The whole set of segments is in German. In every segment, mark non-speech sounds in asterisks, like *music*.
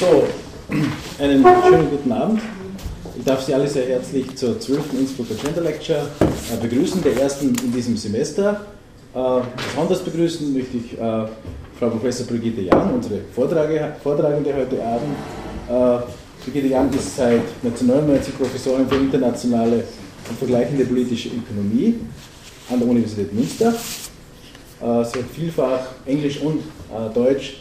So, einen schönen guten Abend. Ich darf Sie alle sehr herzlich zur 12. Innsbrucker Gender Lecture äh, begrüßen, der ersten in diesem Semester. Äh, besonders begrüßen möchte ich äh, Frau Professor Brigitte Jahn, unsere Vortragende heute Abend. Brigitte Jahn ist seit 1999 Professorin für internationale und vergleichende politische Ökonomie an der Universität Münster. Sie hat vielfach Englisch und Deutsch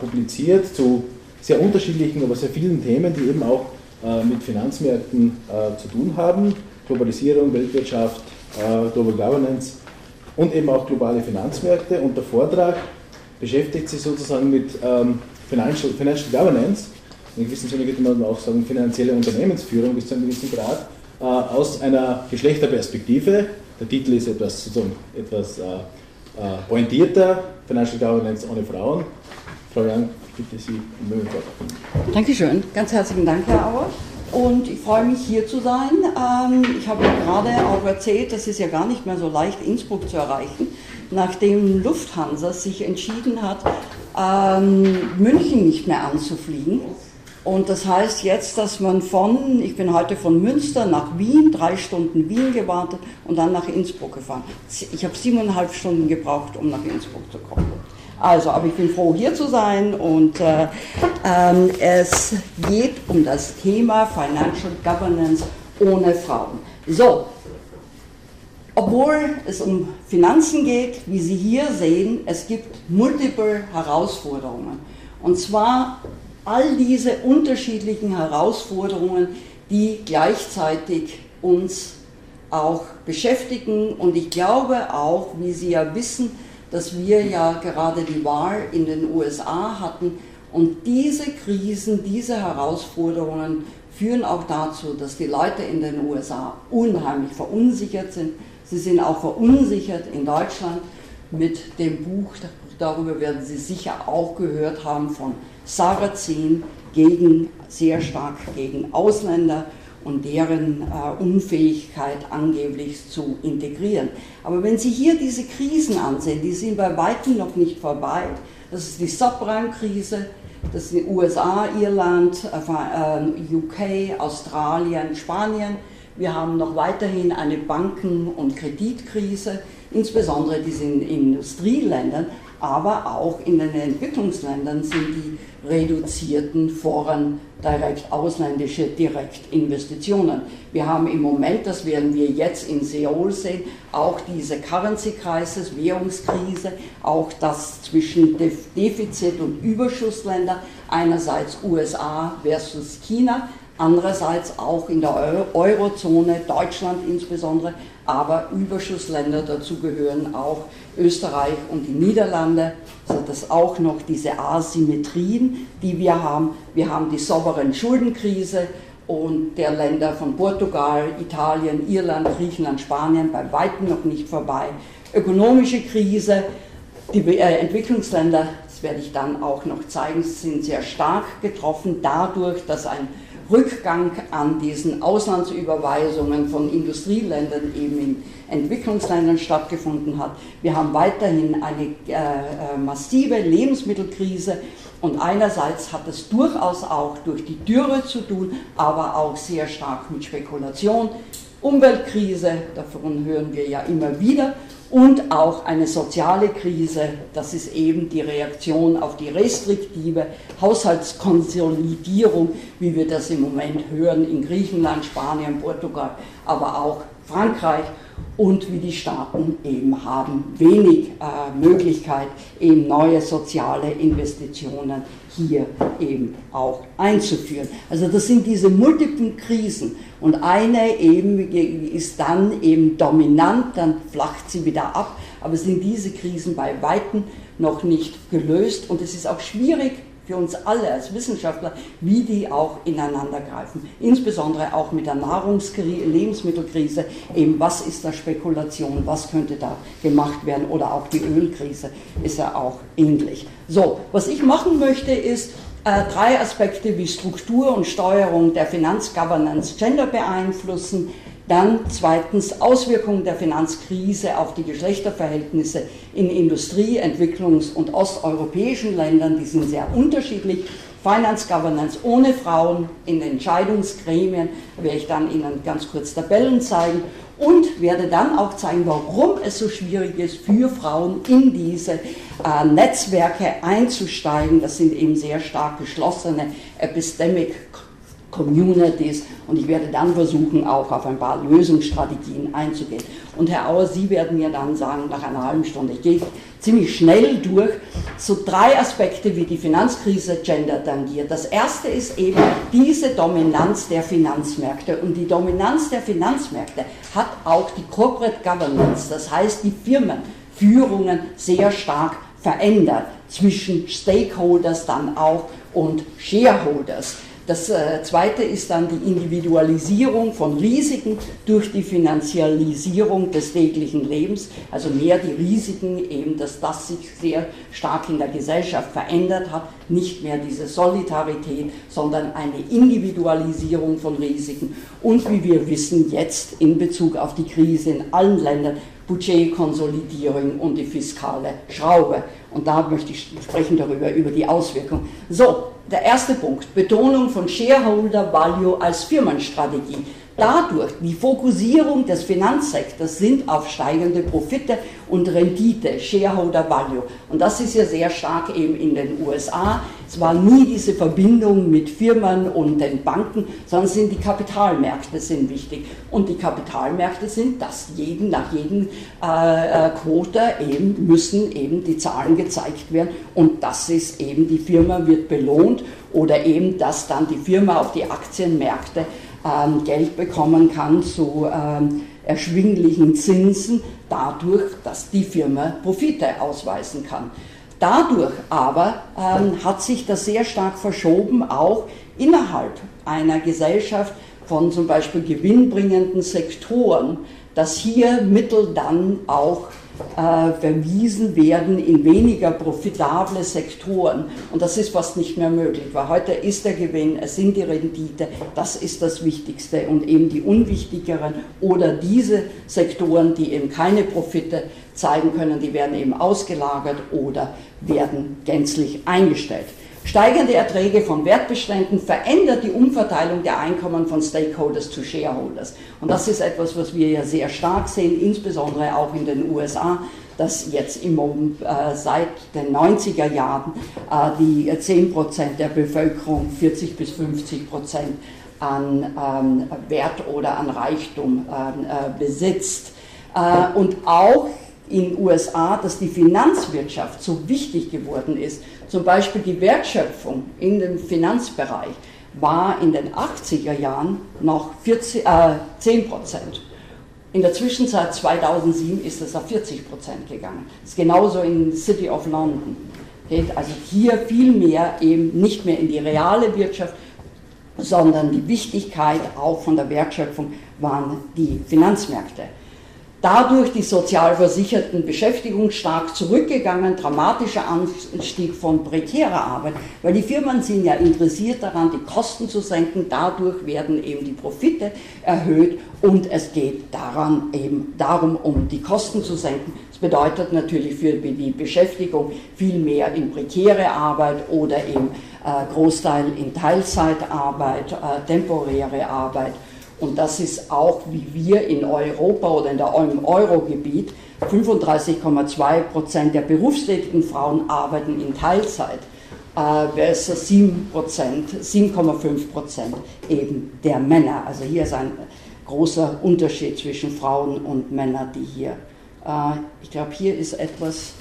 publiziert zu sehr unterschiedlichen, aber sehr vielen Themen, die eben auch äh, mit Finanzmärkten äh, zu tun haben. Globalisierung, Weltwirtschaft, äh, Global Governance und eben auch globale Finanzmärkte. Und der Vortrag beschäftigt sich sozusagen mit ähm, Financial, Financial Governance. In gewissem Sinne könnte man auch sagen finanzielle Unternehmensführung bis zu einem gewissen Grad aus einer Geschlechterperspektive. Der Titel ist etwas, sozusagen, etwas pointierter, Financial Governance ohne Frauen. Frau Young, bitte Sie Wort. Dankeschön, ganz herzlichen Dank, Herr Auer. Und ich freue mich, hier zu sein. Ähm, ich habe gerade auch erzählt, das ist ja gar nicht mehr so leicht, Innsbruck zu erreichen, nachdem Lufthansa sich entschieden hat, ähm, München nicht mehr anzufliegen. Und das heißt jetzt, dass man von, ich bin heute von Münster nach Wien, drei Stunden Wien gewartet und dann nach Innsbruck gefahren. Ich habe siebeneinhalb Stunden gebraucht, um nach Innsbruck zu kommen. Also, aber ich bin froh, hier zu sein und äh, ähm, es geht um das Thema Financial Governance ohne Frauen. So, obwohl es um Finanzen geht, wie Sie hier sehen, es gibt multiple Herausforderungen. Und zwar all diese unterschiedlichen Herausforderungen, die gleichzeitig uns auch beschäftigen. Und ich glaube auch, wie Sie ja wissen, dass wir ja gerade die Wahl in den USA hatten. Und diese Krisen, diese Herausforderungen führen auch dazu, dass die Leute in den USA unheimlich verunsichert sind. Sie sind auch verunsichert in Deutschland mit dem Buch, darüber werden Sie sicher auch gehört haben, von Sarrazin gegen, sehr stark gegen Ausländer und deren äh, Unfähigkeit angeblich zu integrieren. Aber wenn Sie hier diese Krisen ansehen, die sind bei weitem noch nicht vorbei. Das ist die Subprime-Krise, das sind USA, Irland, äh, äh UK, Australien, Spanien. Wir haben noch weiterhin eine Banken- und Kreditkrise, insbesondere diese in Industrieländern, aber auch in den Entwicklungsländern sind die reduzierten Foreign direkt ausländische Direktinvestitionen. Wir haben im Moment, das werden wir jetzt in Seoul sehen, auch diese Currency Crisis, Währungskrise, auch das zwischen Defizit- und Überschussländer, einerseits USA versus China, andererseits auch in der Eurozone, Deutschland insbesondere, aber Überschussländer dazu gehören auch Österreich und die Niederlande, also das auch noch diese Asymmetrien, die wir haben. Wir haben die souveräne Schuldenkrise und der Länder von Portugal, Italien, Irland, Griechenland, Spanien bei weitem noch nicht vorbei. Ökonomische Krise, die äh, Entwicklungsländer, das werde ich dann auch noch zeigen, sind sehr stark getroffen dadurch, dass ein Rückgang an diesen Auslandsüberweisungen von Industrieländern eben in Entwicklungsländern stattgefunden hat. Wir haben weiterhin eine äh, äh, massive Lebensmittelkrise und einerseits hat es durchaus auch durch die Dürre zu tun, aber auch sehr stark mit Spekulation. Umweltkrise, davon hören wir ja immer wieder und auch eine soziale Krise. Das ist eben die Reaktion auf die restriktive Haushaltskonsolidierung, wie wir das im Moment hören in Griechenland, Spanien, Portugal, aber auch Frankreich und wie die Staaten eben haben wenig äh, Möglichkeit, eben neue soziale Investitionen hier eben auch einzuführen. Also das sind diese multiplen Krisen und eine eben ist dann eben dominant, dann flacht sie wieder ab, aber sind diese Krisen bei weitem noch nicht gelöst. Und es ist auch schwierig für uns alle als Wissenschaftler, wie die auch ineinander greifen. Insbesondere auch mit der Nahrungskrise, Lebensmittelkrise, eben was ist da Spekulation, was könnte da gemacht werden? Oder auch die Ölkrise ist ja auch ähnlich. So, was ich machen möchte ist, drei Aspekte wie Struktur und Steuerung der Finanzgovernance Gender beeinflussen, Dann zweitens Auswirkungen der Finanzkrise auf die Geschlechterverhältnisse in Industrie-, Entwicklungs- und osteuropäischen Ländern, die sind sehr unterschiedlich. Finance Governance ohne Frauen in Entscheidungsgremien, werde ich dann Ihnen ganz kurz Tabellen zeigen und werde dann auch zeigen, warum es so schwierig ist, für Frauen in diese äh, Netzwerke einzusteigen. Das sind eben sehr stark geschlossene Epistemic Communities und ich werde dann versuchen, auch auf ein paar Lösungsstrategien einzugehen. Und Herr Auer, Sie werden mir dann sagen, nach einer halben Stunde, ich gehe ziemlich schnell durch, so drei Aspekte, wie die Finanzkrise Gender tangiert. Das erste ist eben diese Dominanz der Finanzmärkte und die Dominanz der Finanzmärkte hat auch die Corporate Governance, das heißt die Firmenführungen sehr stark verändert zwischen Stakeholders dann auch und Shareholders. Das äh, zweite ist dann die Individualisierung von Risiken durch die Finanzialisierung des täglichen Lebens, also mehr die Risiken, eben dass das sich sehr stark in der Gesellschaft verändert hat, nicht mehr diese Solidarität, sondern eine Individualisierung von Risiken. Und wie wir wissen jetzt in Bezug auf die Krise in allen Ländern Budgetkonsolidierung und die fiskale Schraube. Und da möchte ich sprechen darüber, über die Auswirkungen. So, der erste Punkt, Betonung von Shareholder Value als Firmenstrategie. Dadurch die Fokussierung des Finanzsektors sind auf steigende Profite und Rendite, Shareholder Value. Und das ist ja sehr stark eben in den USA. Es war nie diese Verbindung mit Firmen und den Banken, sondern sind die Kapitalmärkte sind wichtig. Und die Kapitalmärkte sind, dass jeden, nach jedem äh, äh, Quote eben müssen eben die Zahlen gezeigt werden. Und das ist eben, die Firma wird belohnt oder eben, dass dann die Firma auf die Aktienmärkte ähm, Geld bekommen kann zu ähm, erschwinglichen Zinsen, dadurch, dass die Firma Profite ausweisen kann. Dadurch aber ähm, hat sich das sehr stark verschoben, auch innerhalb einer Gesellschaft von zum Beispiel gewinnbringenden Sektoren, dass hier Mittel dann auch äh, verwiesen werden in weniger profitable Sektoren. Und das ist fast nicht mehr möglich, weil heute ist der Gewinn, es sind die Rendite, das ist das Wichtigste. Und eben die unwichtigeren oder diese Sektoren, die eben keine Profite zeigen können, die werden eben ausgelagert oder werden gänzlich eingestellt. Steigende Erträge von Wertbeständen verändert die Umverteilung der Einkommen von Stakeholders zu Shareholders. Und das ist etwas, was wir ja sehr stark sehen, insbesondere auch in den USA, dass jetzt im, äh, seit den 90er Jahren äh, die 10% der Bevölkerung 40 bis 50% an ähm, Wert oder an Reichtum ähm, äh, besitzt. Äh, und auch in USA, dass die Finanzwirtschaft so wichtig geworden ist, zum Beispiel die Wertschöpfung in dem Finanzbereich war in den 80er Jahren noch 40, äh, 10 Prozent. In der Zwischenzeit 2007 ist es auf 40 Prozent gegangen. Das ist genauso in City of London. Also hier viel mehr eben nicht mehr in die reale Wirtschaft, sondern die Wichtigkeit auch von der Wertschöpfung waren die Finanzmärkte dadurch die sozialversicherten Beschäftigung stark zurückgegangen, dramatischer Anstieg von prekärer Arbeit, weil die Firmen sind ja interessiert daran, die Kosten zu senken, dadurch werden eben die Profite erhöht und es geht daran eben darum, um die Kosten zu senken. Das bedeutet natürlich für die Beschäftigung viel mehr in prekäre Arbeit oder im äh, Großteil in Teilzeitarbeit, äh, temporäre Arbeit und das ist auch, wie wir in Europa oder in der, im Eurogebiet, 35,2 Prozent der berufstätigen Frauen arbeiten in Teilzeit äh, versus 7 7,5 Prozent eben der Männer. Also hier ist ein großer Unterschied zwischen Frauen und Männern, die hier, äh, ich glaube, hier ist etwas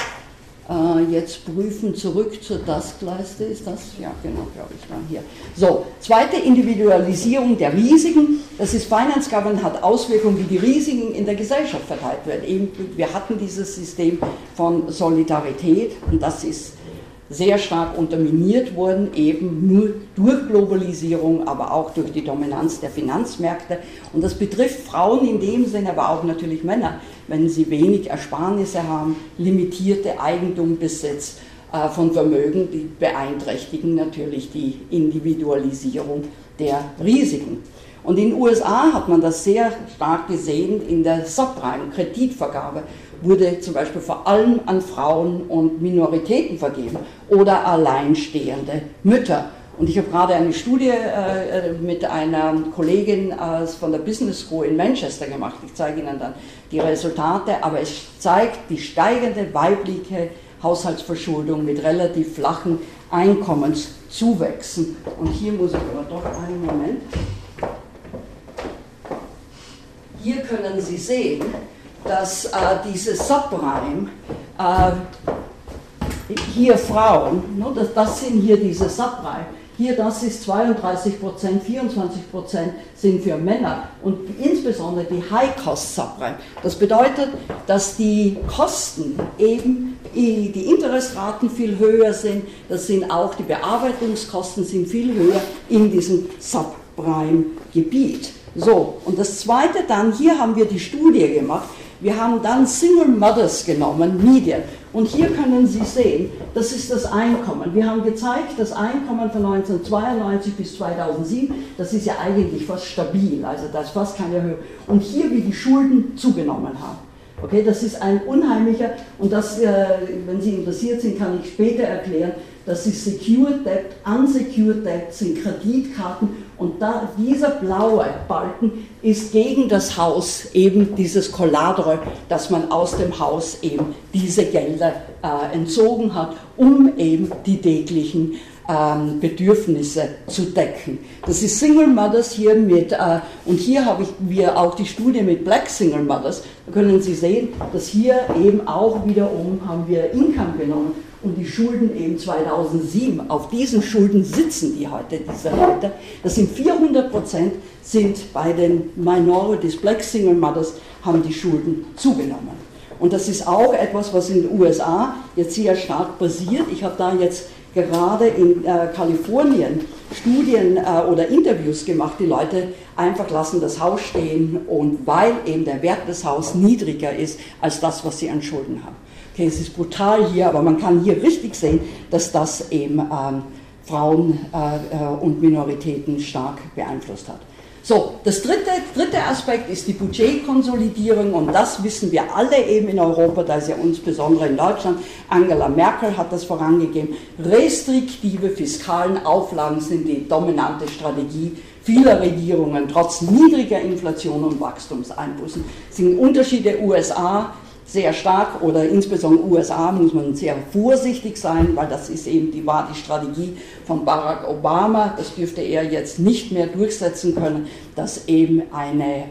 jetzt prüfen, zurück zur Taskleiste, ist das? Ja, genau, glaube ich, dann hier. So, zweite Individualisierung der Risiken. Das ist Finance Governance, hat Auswirkungen, wie die Risiken in der Gesellschaft verteilt werden. Eben, wir hatten dieses System von Solidarität und das ist sehr stark unterminiert worden, eben nur durch Globalisierung, aber auch durch die Dominanz der Finanzmärkte. Und das betrifft Frauen in dem Sinne, aber auch natürlich Männer, wenn sie wenig Ersparnisse haben, limitierte Eigentum besitzt, äh, von Vermögen, die beeinträchtigen natürlich die Individualisierung der Risiken. Und in den USA hat man das sehr stark gesehen in der Subprime-Kreditvergabe wurde zum Beispiel vor allem an Frauen und Minoritäten vergeben oder alleinstehende Mütter. Und ich habe gerade eine Studie äh, mit einer Kollegin von der Business School in Manchester gemacht. Ich zeige Ihnen dann die Resultate, aber es zeigt die steigende weibliche Haushaltsverschuldung mit relativ flachen Einkommenszuwächsen. Und hier muss ich aber doch einen Moment. Hier können Sie sehen, dass äh, diese Subprime, äh, hier Frauen, ne, das, das, sind hier diese Subprime, hier das ist 32 Prozent, 24 Prozent sind für Männer und insbesondere die High-Cost-Subprime. Das bedeutet, dass die Kosten eben, die Interestraten viel höher sind, das sind auch die Bearbeitungskosten sind viel höher in diesem Subprime-Gebiet. So, und das zweite dann, hier haben wir die Studie gemacht, wir haben dann Single Mothers genommen, Medien. Und hier können Sie sehen, das ist das Einkommen. Wir haben gezeigt, das Einkommen von 1992 bis 2007, das ist ja eigentlich fast stabil, also da ist fast keine Höhe. Und hier, wie die Schulden zugenommen haben. Okay, das ist ein unheimlicher, und das, äh, wenn Sie interessiert sind, kann ich später erklären, das ist Secured Debt, Unsecured Debt sind Kreditkarten und da, dieser blaue Balken ist gegen das Haus eben dieses Collateral, dass man aus dem Haus eben diese Gelder äh, entzogen hat, um eben die täglichen ähm, Bedürfnisse zu decken. Das ist Single Mothers hier mit, äh, und hier habe ich wir auch die Studie mit Black Single Mothers, da können Sie sehen, dass hier eben auch wiederum haben wir Income genommen und die Schulden eben 2007. Auf diesen Schulden sitzen die heute, diese Leute. Das sind 400 Prozent, sind bei den Minorities, Black Single Mothers, haben die Schulden zugenommen. Und das ist auch etwas, was in den USA jetzt sehr stark passiert. Ich habe da jetzt gerade in äh, Kalifornien Studien äh, oder Interviews gemacht. Die Leute einfach lassen das Haus stehen und weil eben der Wert des Hauses niedriger ist als das, was sie an Schulden haben. Okay, es ist brutal hier, aber man kann hier richtig sehen, dass das eben ähm, Frauen äh, äh, und Minoritäten stark beeinflusst hat. So, das dritte, dritte Aspekt ist die Budgetkonsolidierung und das wissen wir alle eben in Europa, da ist ja insbesondere in Deutschland, Angela Merkel hat das vorangegeben, restriktive fiskalen Auflagen sind die dominante Strategie vieler Regierungen, trotz niedriger Inflation und Wachstumseinbußen. Es sind Unterschiede USA, sehr stark oder insbesondere USA muss man sehr vorsichtig sein, weil das ist eben die, war die Strategie von Barack Obama. Das dürfte er jetzt nicht mehr durchsetzen können, dass eben eine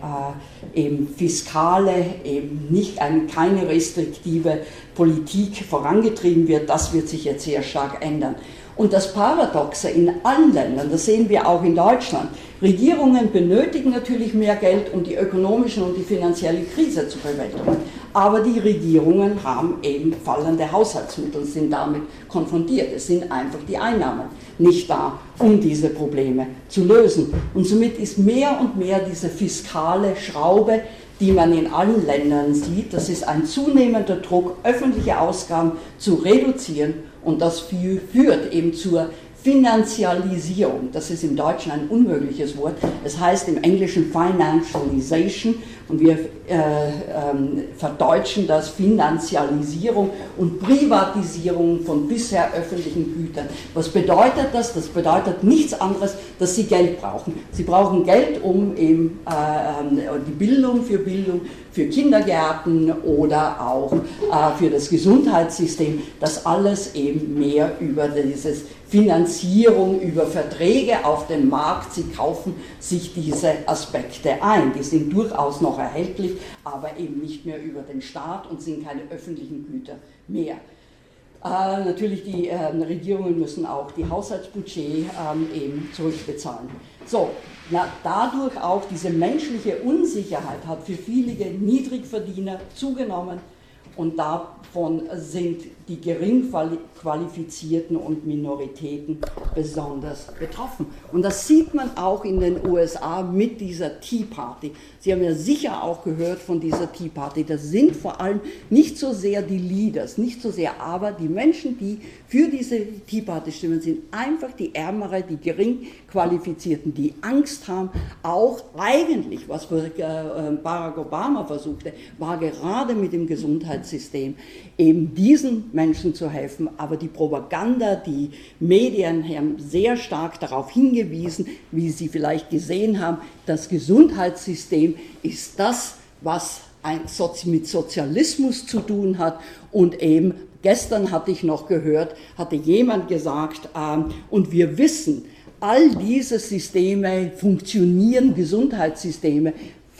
äh, eben fiskale, eben nicht eine, keine restriktive Politik vorangetrieben wird. Das wird sich jetzt sehr stark ändern. Und das Paradoxe in allen Ländern, das sehen wir auch in Deutschland, Regierungen benötigen natürlich mehr Geld, um die ökonomische und die finanzielle Krise zu bewältigen. Aber die Regierungen haben eben fallende Haushaltsmittel sind damit konfrontiert. Es sind einfach die Einnahmen nicht da, um diese Probleme zu lösen. Und somit ist mehr und mehr diese fiskale Schraube, die man in allen Ländern sieht, das ist ein zunehmender Druck, öffentliche Ausgaben zu reduzieren und das führt eben zur Finanzialisierung, das ist im Deutschen ein unmögliches Wort, es heißt im Englischen Financialization und wir äh, ähm, verdeutschen das Finanzialisierung und Privatisierung von bisher öffentlichen Gütern. Was bedeutet das? Das bedeutet nichts anderes, dass sie Geld brauchen. Sie brauchen Geld, um eben äh, ähm, die Bildung für Bildung, für Kindergärten oder auch äh, für das Gesundheitssystem, das alles eben mehr über dieses Finanzierung, über Verträge auf dem Markt, sie kaufen sich diese Aspekte ein. Die sind durchaus noch erhältlich, aber eben nicht mehr über den Staat und sind keine öffentlichen Güter mehr. Äh, natürlich, die äh, Regierungen müssen auch die Haushaltsbudget ähm, eben zurückbezahlen. So, na, dadurch auch diese menschliche Unsicherheit hat für viele Niedrigverdiener zugenommen Und davon sind die gering qualifizierten und Minoritäten besonders betroffen. Und das sieht man auch in den USA mit dieser Tea Party. Sie haben ja sicher auch gehört von dieser Tea Party. Das sind vor allem nicht so sehr die Leaders, nicht so sehr, aber die Menschen, die für diese Tea Party stimmen, sind einfach die Ärmere, die gering qualifizierten, die Angst haben. Auch eigentlich, was äh, Barack Obama versuchte, war gerade mit dem Gesundheitssystem eben diesen Menschen zu helfen. Aber die Propaganda, die Medien haben sehr stark darauf hingewiesen, wie Sie vielleicht gesehen haben, das Gesundheitssystem ist das, was mit Sozialismus zu tun hat und eben gestern hatte ich noch gehört, hatte jemand gesagt, ähm, und wir wissen, all diese Systeme funktionieren, Gesundheitssysteme,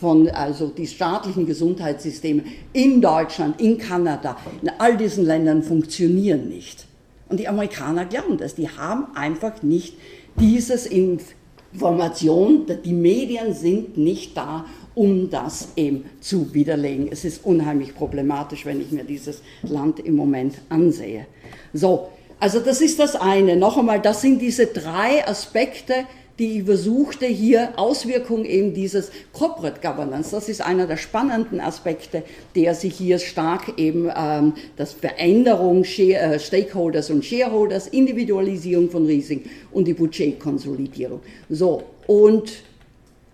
von also die staatlichen Gesundheitssysteme in Deutschland, in Kanada, in all diesen Ländern funktionieren nicht. Und die Amerikaner glauben das. Die haben einfach nicht dieses Information, die Medien sind nicht da, um das eben zu widerlegen. Es ist unheimlich problematisch, wenn ich mir dieses Land im Moment ansehe. So, also das ist das eine. Noch einmal, das sind diese drei Aspekte, die ich versuchte hier Auswirkungen eben dieses Corporate Governance, das ist einer der spannenden Aspekte, der sich hier stark eben ähm, das Veränderung Share, äh, Stakeholders und Shareholders, Individualisierung von Risiken und die Budgetkonsolidierung. So, und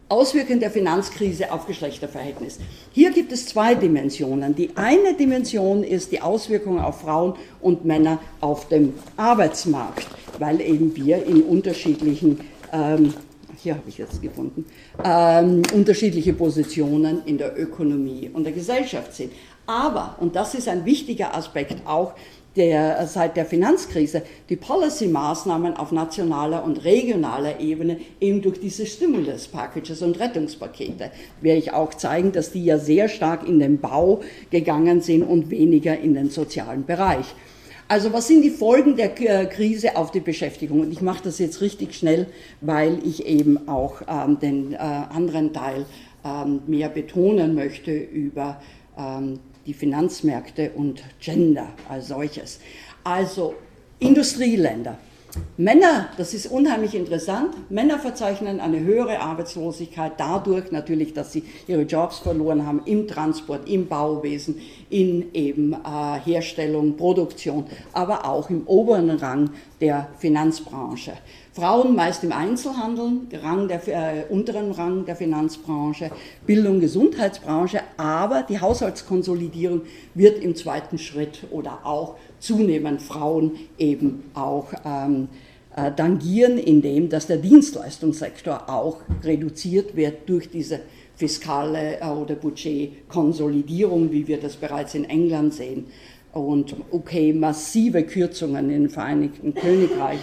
Auswirkungen der Finanzkrise auf Geschlechterverhältnis. Hier gibt es zwei Dimensionen. Die eine Dimension ist die Auswirkungen auf Frauen und Männer auf dem Arbeitsmarkt, weil eben wir in unterschiedlichen ähm, hier habe ich jetzt gefunden, ähm, unterschiedliche Positionen in der Ökonomie und der Gesellschaft sind. Aber, und das ist ein wichtiger Aspekt auch der, seit der Finanzkrise, die Policy-Maßnahmen auf nationaler und regionaler Ebene eben durch diese Stimulus-Packages und Rettungspakete werde ich auch zeigen, dass die ja sehr stark in den Bau gegangen sind und weniger in den sozialen Bereich. Also was sind die Folgen der äh, Krise auf die Beschäftigung? Und ich mache das jetzt richtig schnell, weil ich eben auch ähm, den äh, anderen Teil ähm, mehr betonen möchte über ähm, die Finanzmärkte und Gender als solches. Also Industrieländer. Männer, das ist unheimlich interessant, Männer verzeichnen eine höhere Arbeitslosigkeit dadurch natürlich, dass sie ihre Jobs verloren haben im Transport, im Bauwesen, in eben äh, Herstellung, Produktion, aber auch im oberen Rang der Finanzbranche. Frauen meist im Einzelhandel, Rang der, äh, unteren Rang der Finanzbranche, Bildung, Gesundheitsbranche, aber die Haushaltskonsolidierung wird im zweiten Schritt oder auch zunehmend Frauen eben auch ähm, äh, tangieren, indem dass der Dienstleistungssektor auch reduziert wird durch diese fiskale äh, oder Budgetkonsolidierung, wie wir das bereits in England sehen. Und okay, massive Kürzungen im Vereinigten Königreich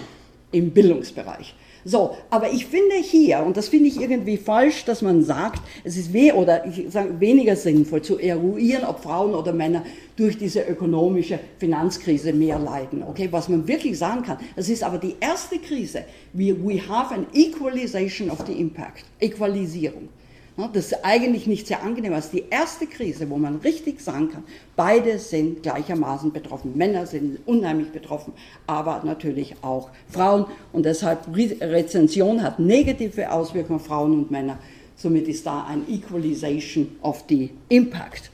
im Bildungsbereich. So, aber ich finde hier, und das finde ich irgendwie falsch, dass man sagt, es ist weh oder ich sage, weniger sinnvoll zu eruieren, ob Frauen oder Männer durch diese ökonomische Finanzkrise mehr leiden. Okay, was man wirklich sagen kann, es ist aber die erste Krise. We, we have an equalization of the impact, Equalisierung. Das ist eigentlich nicht sehr angenehm. Das ist die erste Krise, wo man richtig sagen kann, beide sind gleichermaßen betroffen. Männer sind unheimlich betroffen, aber natürlich auch Frauen. Und deshalb Rezension hat negative Auswirkungen auf Frauen und Männer. Somit ist da ein Equalization of the Impact.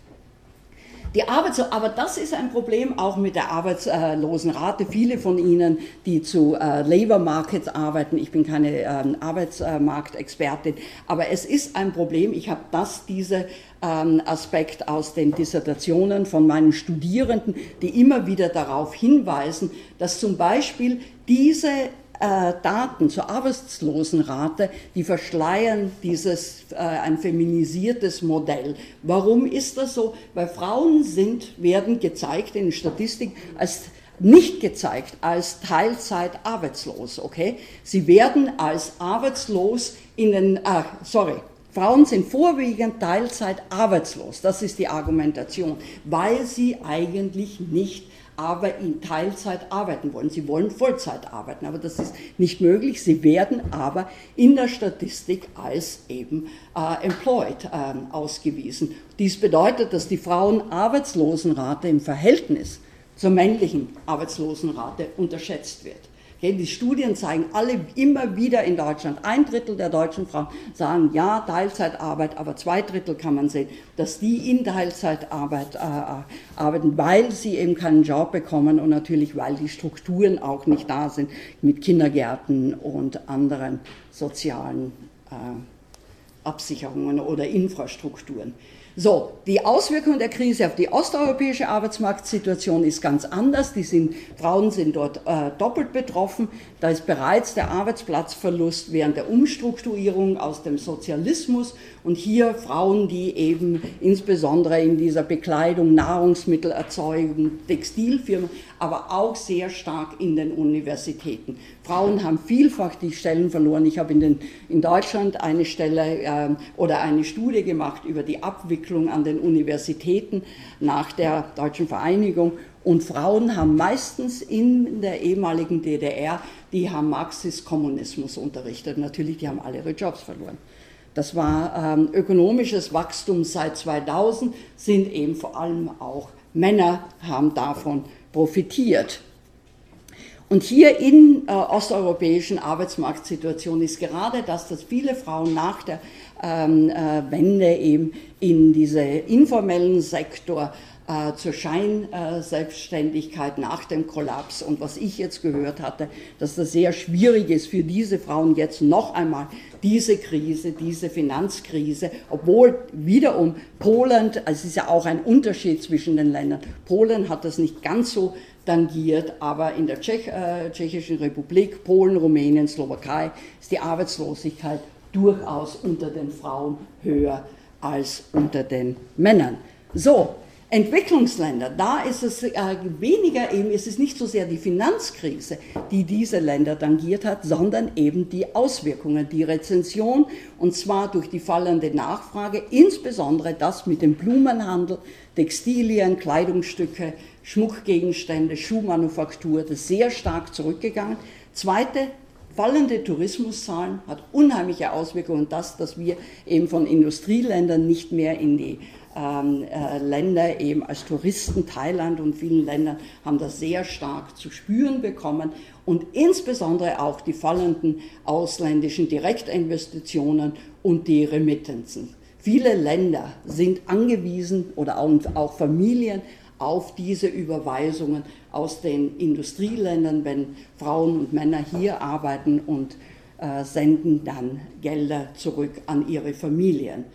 Die Arbeits aber das ist ein Problem auch mit der Arbeitslosenrate. Viele von Ihnen, die zu äh, Labor Markets arbeiten, ich bin keine ähm, Arbeitsmarktexpertin, aber es ist ein Problem. Ich habe das, diese ähm, Aspekt aus den Dissertationen von meinen Studierenden, die immer wieder darauf hinweisen, dass zum Beispiel diese äh, Daten zur Arbeitslosenrate, die verschleiern dieses äh, ein feminisiertes Modell. Warum ist das so? Weil Frauen sind, werden gezeigt in Statistik als nicht gezeigt als Teilzeit arbeitslos, okay? Sie werden als arbeitslos in den, ah, sorry, Frauen sind vorwiegend Teilzeit arbeitslos, das ist die Argumentation, weil sie eigentlich nicht aber in Teilzeit arbeiten wollen. Sie wollen Vollzeit arbeiten, aber das ist nicht möglich. Sie werden aber in der Statistik als eben äh, employed äh, ausgewiesen. Dies bedeutet, dass die Frauenarbeitslosenrate im Verhältnis zur männlichen Arbeitslosenrate unterschätzt wird. Die Studien zeigen alle immer wieder in Deutschland, ein Drittel der deutschen Frauen sagen ja, Teilzeitarbeit, aber zwei Drittel kann man sehen, dass die in Teilzeitarbeit äh, äh, arbeiten, weil sie eben keinen Job bekommen und natürlich, weil die Strukturen auch nicht da sind mit Kindergärten und anderen sozialen äh, Absicherungen oder Infrastrukturen. So, die Auswirkung der Krise auf die osteuropäische Arbeitsmarktsituation ist ganz anders. Die sind, Frauen sind dort äh, doppelt betroffen. Da ist bereits der Arbeitsplatzverlust während der Umstrukturierung aus dem Sozialismus und hier Frauen, die eben insbesondere in dieser Bekleidung, Nahrungsmittelerzeugung, Textilfirmen, aber auch sehr stark in den Universitäten. Frauen haben vielfach die Stellen verloren. Ich habe in, den, in Deutschland eine Stelle äh, oder eine Studie gemacht über die Abwicklung an den Universitäten nach der deutschen Vereinigung. Und Frauen haben meistens in der ehemaligen DDR, die haben Marxist-Kommunismus unterrichtet. Natürlich, die haben alle ihre Jobs verloren. Das war ähm, ökonomisches Wachstum seit 2000, sind eben vor allem auch Männer haben davon profitiert. Und hier in äh, osteuropäischen Arbeitsmarktsituationen ist gerade das, dass viele Frauen nach der ähm, äh, Wende eben in diese informellen Sektor äh, zur Scheinselbstständigkeit nach dem Kollaps. Und was ich jetzt gehört hatte, dass das sehr schwierig ist für diese Frauen jetzt noch einmal diese Krise, diese Finanzkrise, obwohl wiederum Polen, es ist ja auch ein Unterschied zwischen den Ländern, Polen hat das nicht ganz so tangiert, aber in der Tschech, äh, Tschechischen Republik, Polen, Rumänien, Slowakei ist die Arbeitslosigkeit durchaus unter den Frauen höher als unter den Männern. So, Entwicklungsländer, da ist es äh, weniger eben, ist es nicht so sehr die Finanzkrise, die diese Länder tangiert hat, sondern eben die Auswirkungen, die Rezension und zwar durch die fallende Nachfrage, insbesondere das mit dem Blumenhandel, Textilien, Kleidungsstücke, Schmuckgegenstände, Schuhmanufaktur, das ist sehr stark zurückgegangen. Zweite, fallende Tourismuszahlen hat unheimliche Auswirkungen. Das, dass wir eben von Industrieländern nicht mehr in die ähm, äh, Länder eben als Touristen, Thailand und vielen Ländern haben das sehr stark zu spüren bekommen und insbesondere auch die fallenden ausländischen Direktinvestitionen und die Remittenzen. Viele Länder sind angewiesen oder auch Familien auf diese Überweisungen aus den Industrieländern, wenn Frauen und Männer hier arbeiten und äh, senden dann Gelder zurück an ihre Familien.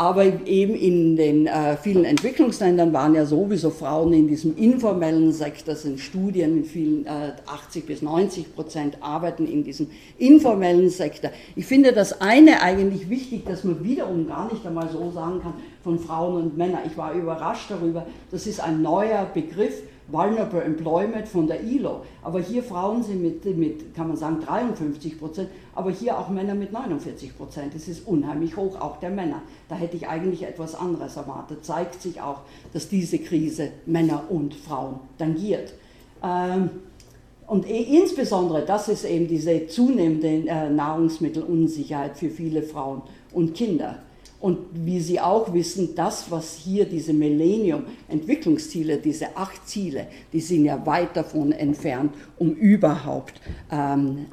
Aber eben in den äh, vielen Entwicklungsländern waren ja sowieso Frauen in diesem informellen Sektor, sind Studien, in vielen äh, 80 bis 90 Prozent arbeiten in diesem informellen Sektor. Ich finde das eine eigentlich wichtig, dass man wiederum gar nicht einmal so sagen kann von Frauen und Männern. Ich war überrascht darüber, das ist ein neuer Begriff, Vulnerable Employment von der ILO. Aber hier Frauen sind mit, mit, kann man sagen, 53 Prozent, aber hier auch Männer mit 49 Prozent. Das ist unheimlich hoch, auch der Männer. Da hätte ich eigentlich etwas anderes erwartet. Zeigt sich auch, dass diese Krise Männer und Frauen tangiert. Ähm, und eh, insbesondere, das ist eben diese zunehmende äh, Nahrungsmittelunsicherheit für viele Frauen und Kinder. Und wie Sie auch wissen, das, was hier diese Millennium-Entwicklungsziele, diese acht Ziele, die sind ja weit davon entfernt, um überhaupt ähm,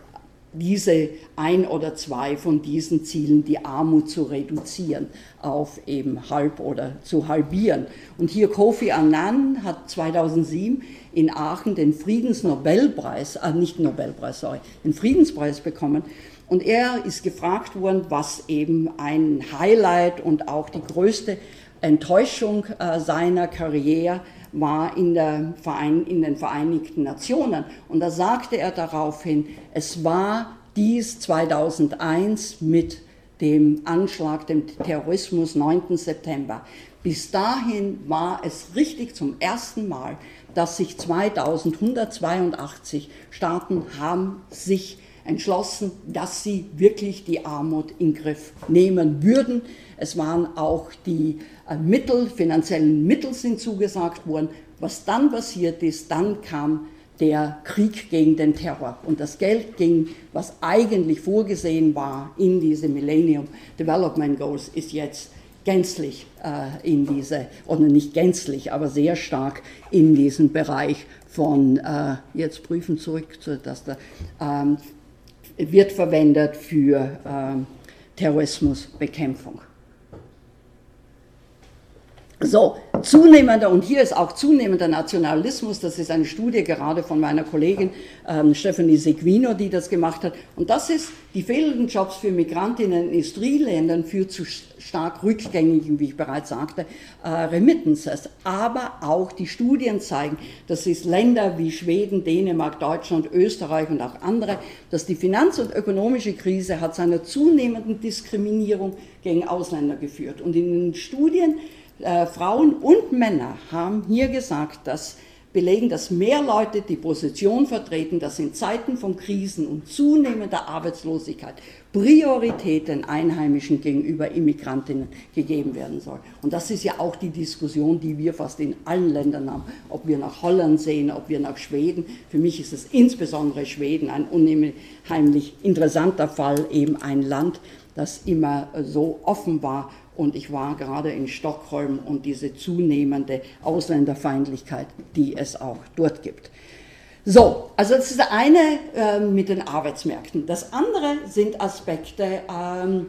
diese ein oder zwei von diesen Zielen, die Armut zu reduzieren, auf eben halb oder zu halbieren. Und hier Kofi Annan hat 2007 in Aachen den Friedensnobelpreis, äh, nicht Nobelpreis, sorry, den Friedenspreis bekommen und er ist gefragt worden, was eben ein Highlight und auch die größte Enttäuschung äh, seiner Karriere war in, Verein, in, den Vereinigten Nationen. Und da sagte er daraufhin, es war dies 2001 mit dem Anschlag, dem Terrorismus 9. September. Bis dahin war es richtig zum ersten Mal, dass sich 2182 Staaten haben sich entschlossen, dass sie wirklich die Armut in Griff nehmen würden. Es waren auch die äh, Mittel, finanziellen Mittel sind zugesagt worden. Was dann passiert ist, dann kam der Krieg gegen den Terror. Und das Geld ging, was eigentlich vorgesehen war in diese Millennium Development Goals, ist jetzt gänzlich äh, in diese, oder nicht gänzlich, aber sehr stark in diesen Bereich von, äh, jetzt prüfen zurück, dass da, ähm, wird verwendet für ähm, Terrorismusbekämpfung. So, zunehmender, und hier ist auch zunehmender Nationalismus, das ist eine Studie gerade von meiner Kollegin ähm, Stephanie Seguino, die das gemacht hat, und das ist, die fehlenden Jobs für Migrantinnen in Industrieländern führt zu stark rückgängigen, wie ich bereits sagte, äh, Remittances. Aber auch die Studien zeigen, dass es Länder wie Schweden, Dänemark, Deutschland, Österreich und auch andere, dass die Finanz- und ökonomische Krise hat zu einer zunehmenden Diskriminierung gegen Ausländer geführt. Und in den Studien äh, Frauen und Männer haben hier gesagt, dass belegen, dass mehr Leute die Position vertreten, dass in Zeiten von Krisen und zunehmender Arbeitslosigkeit Priorität den Einheimischen gegenüber Immigrantinnen gegeben werden soll. Und das ist ja auch die Diskussion, die wir fast in allen Ländern haben, ob wir nach Holland sehen, ob wir nach Schweden. Für mich ist es insbesondere Schweden ein unheimlich interessanter Fall, eben ein Land, das immer so offen war und ich war gerade in Stockholm und diese zunehmende Ausländerfeindlichkeit, die es auch dort gibt. So, also das ist das eine äh, mit den Arbeitsmärkten. Das andere sind Aspekte ähm,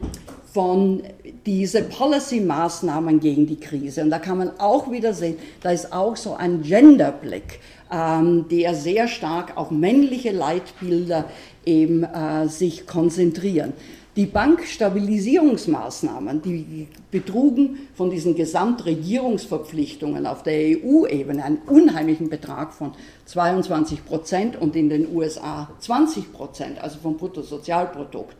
von diesen Policy-Maßnahmen gegen die Krise. Und da kann man auch wieder sehen, da ist auch so ein Genderblick, ähm, der sehr stark auf männliche Leitbilder eben äh, sich konzentrieren. Die Bankstabilisierungsmaßnahmen, die betrugen von diesen Gesamtregierungsverpflichtungen auf der EU-Ebene einen unheimlichen Betrag von 22 Prozent und in den USA 20 Prozent, also vom Bruttosozialprodukt.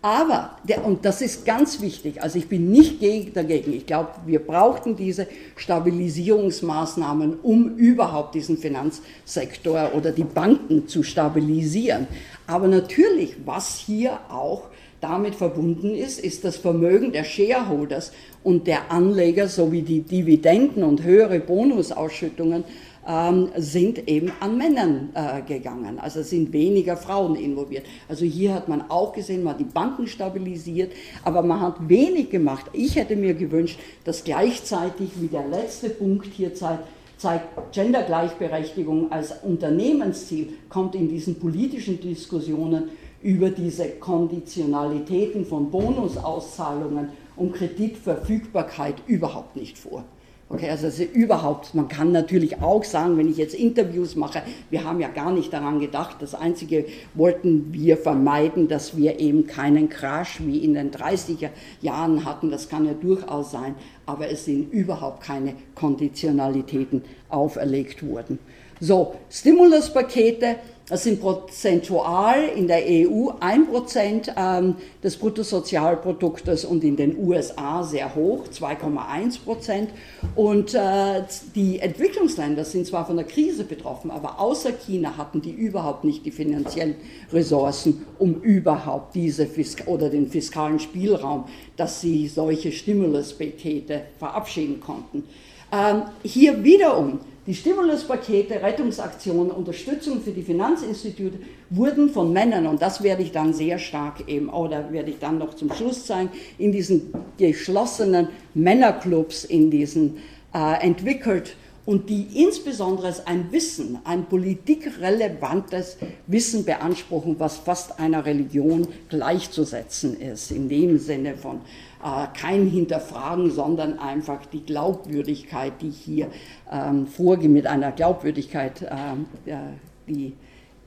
Aber, der, und das ist ganz wichtig, also ich bin nicht dagegen, ich glaube, wir brauchten diese Stabilisierungsmaßnahmen, um überhaupt diesen Finanzsektor oder die Banken zu stabilisieren. Aber natürlich, was hier auch damit verbunden ist, ist das Vermögen der Shareholders und der Anleger sowie die Dividenden und höhere Bonusausschüttungen ähm, sind eben an Männern äh, gegangen. Also sind weniger Frauen involviert. Also hier hat man auch gesehen, man hat die Banken stabilisiert, aber man hat wenig gemacht. Ich hätte mir gewünscht, dass gleichzeitig, wie der letzte Punkt hier zeigt, zeigt, Gendergleichberechtigung als Unternehmensziel kommt in diesen politischen Diskussionen über diese Konditionalitäten von Bonusauszahlungen und Kreditverfügbarkeit überhaupt nicht vor. Okay, also, also überhaupt, man kann natürlich auch sagen, wenn ich jetzt Interviews mache, wir haben ja gar nicht daran gedacht, das Einzige wollten wir vermeiden, dass wir eben keinen Crash wie in den 30er Jahren hatten, das kann ja durchaus sein, aber es sind überhaupt keine Konditionalitäten auferlegt worden. So, Stimuluspakete, das sind prozentual in der EU 1% ähm, des Bruttosozialproduktes und in den USA sehr hoch, 2,1%. Und äh, die Entwicklungsländer sind zwar von der Krise betroffen, aber außer China hatten die überhaupt nicht die finanziellen Ressourcen, um überhaupt diese Fisk oder den fiskalen Spielraum, dass sie solche Stimuluspakete verabschieden konnten. Ähm, hier wiederum die Stimuluspakete, Rettungsaktionen, Unterstützung für die Finanzinstitute wurden von Männern, und das werde ich dann sehr stark eben, oder werde ich dann noch zum Schluss zeigen, in diesen geschlossenen Männerclubs, in diesen äh, entwickelt und die insbesondere ein Wissen, ein politikrelevantes Wissen beanspruchen, was fast einer Religion gleichzusetzen ist, in dem Sinne von äh, kein Hinterfragen, sondern einfach die Glaubwürdigkeit, die hier ähm, vorgeht, mit einer Glaubwürdigkeit, äh, die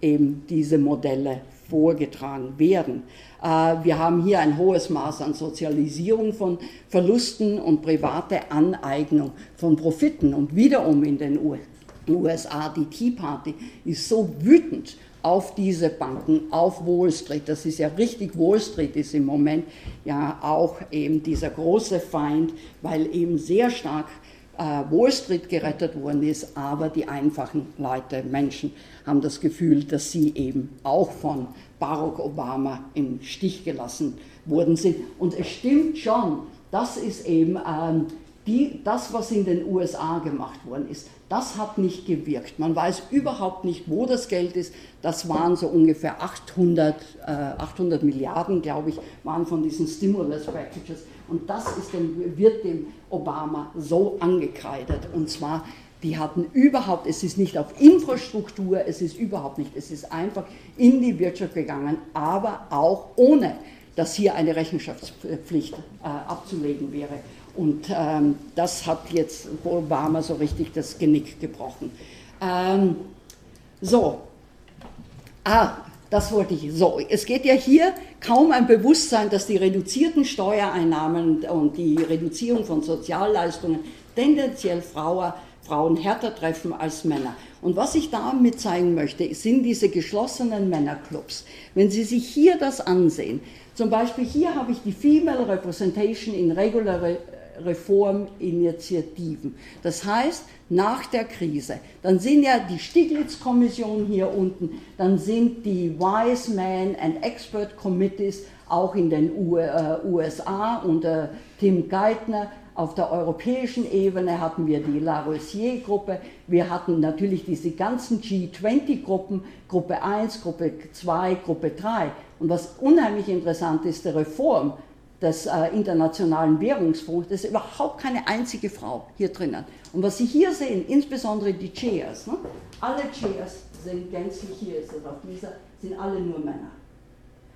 eben diese Modelle vorgetragen werden. Äh, wir haben hier ein hohes Maß an Sozialisierung von Verlusten und private Aneignung von Profiten. Und wiederum in den USA, die Tea Party ist so wütend auf diese Banken, auf Wall Street. Das ist ja richtig, Wall Street ist im Moment ja auch eben dieser große Feind, weil eben sehr stark Wall Street gerettet worden ist, aber die einfachen Leute, Menschen haben das Gefühl, dass sie eben auch von Barack Obama im Stich gelassen worden sind. Und es stimmt schon, das ist eben ähm, die, das, was in den USA gemacht worden ist. Das hat nicht gewirkt. Man weiß überhaupt nicht, wo das Geld ist. Das waren so ungefähr 800, äh, 800 Milliarden, glaube ich, waren von diesen Stimulus Packages. Und das ist dem, wird dem Obama so angekreidet. Und zwar, die hatten überhaupt, es ist nicht auf Infrastruktur, es ist überhaupt nicht, es ist einfach in die Wirtschaft gegangen, aber auch ohne, dass hier eine Rechenschaftspflicht äh, abzulegen wäre. Und ähm, das hat jetzt Obama so richtig das Genick gebrochen. Ähm, so, ah, das wollte ich. So, es geht ja hier kaum ein Bewusstsein, dass die reduzierten Steuereinnahmen und die Reduzierung von Sozialleistungen tendenziell Frauen, Frauen härter treffen als Männer. Und was ich damit zeigen möchte, sind diese geschlossenen Männerclubs. Wenn Sie sich hier das ansehen, zum Beispiel hier habe ich die Female Representation in Regular Reforminitiativen. Das heißt, nach der Krise, dann sind ja die Stiglitz-Kommission hier unten, dann sind die Wise Man and Expert Committees auch in den USA unter Tim Geithner. Auf der europäischen Ebene hatten wir die La Rosier-Gruppe. Wir hatten natürlich diese ganzen G20-Gruppen, Gruppe 1, Gruppe 2, Gruppe 3. Und was unheimlich interessant ist, die Reform des äh, Internationalen Währungsfonds, da ist überhaupt keine einzige Frau hier drinnen. Und was Sie hier sehen, insbesondere die Chairs, ne? alle Chairs sind gänzlich hier, ist das auf dieser, sind alle nur Männer.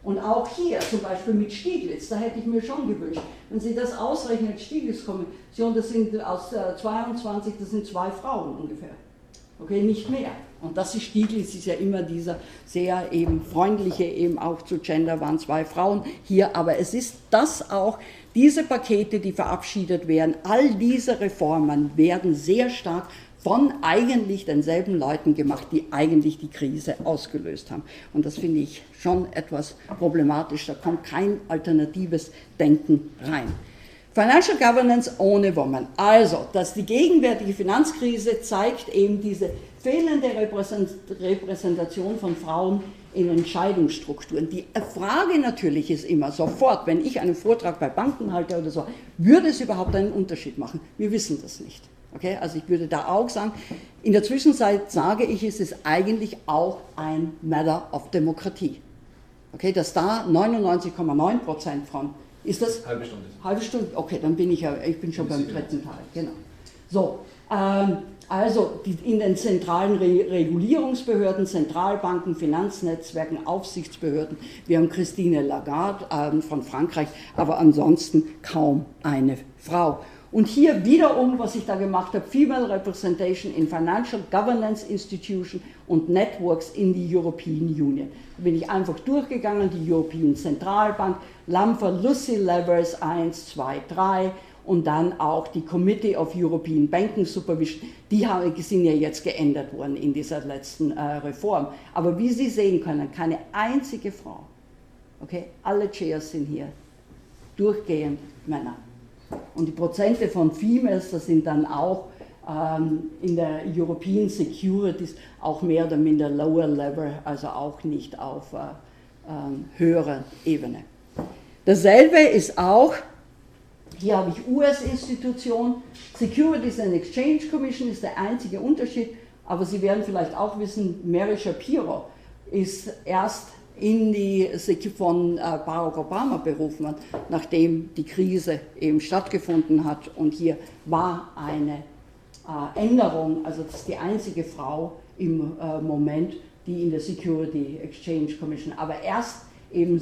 Und auch hier, zum Beispiel mit Stieglitz, da hätte ich mir schon gewünscht, wenn Sie das ausrechnen, Stieglitz-Kommission, das sind aus äh, 22, das sind zwei Frauen ungefähr. Okay, nicht mehr. Und das ist Stieglitz, ist ja immer dieser sehr eben freundliche, eben auch zu Gender waren zwei Frauen hier, aber es ist das auch, diese Pakete, die verabschiedet werden, all diese Reformen werden sehr stark von eigentlich denselben Leuten gemacht, die eigentlich die Krise ausgelöst haben. Und das finde ich schon etwas problematisch. Da kommt kein alternatives Denken rein. Financial Governance ohne Women. Also, dass die gegenwärtige Finanzkrise zeigt eben diese fehlende Repräsentation von Frauen in Entscheidungsstrukturen. Die Frage natürlich ist immer sofort, wenn ich einen Vortrag bei Banken halte oder so, würde es überhaupt einen Unterschied machen? Wir wissen das nicht. Okay? Also ich würde da auch sagen, in der Zwischenzeit sage ich, es ist eigentlich auch ein Matter of Demokratie. Okay, dass da 99,9 Prozent von ist das? Halbe Stunde. Halbe Stunde, okay, dann bin ich ja, ich bin schon beim dritten Teil, genau. So, ähm, also in den zentralen Re Regulierungsbehörden, Zentralbanken, Finanznetzwerken, Aufsichtsbehörden, wir haben Christine Lagarde ähm, von Frankreich, aber ansonsten kaum eine Frau. Und hier wiederum, was ich da gemacht habe, Female Representation in Financial Governance Institution und Networks in the European Union. Da bin ich einfach durchgegangen, die European Zentralbank, Lamfer, Lucy Levers 1, 2, 3 und dann auch die Committee of European Banking Supervision. Die sind ja jetzt geändert worden in dieser letzten äh, Reform. Aber wie Sie sehen können, keine einzige Frau. Okay, alle Chairs sind hier durchgehend Männer. Und die Prozente von Females, das sind dann auch ähm, in der European Securities auch mehr oder minder lower level, also auch nicht auf äh, ähm, höherer Ebene. Dasselbe ist auch, hier habe ich US-Institution, Securities and Exchange Commission ist der einzige Unterschied, aber Sie werden vielleicht auch wissen, Mary Shapiro ist erst in die von äh, Barack Obama berufen hat, nachdem die Krise eben stattgefunden hat. Und hier war eine äh, Änderung, also das ist die einzige Frau im äh, Moment, die in der Security Exchange Commission, aber erst eben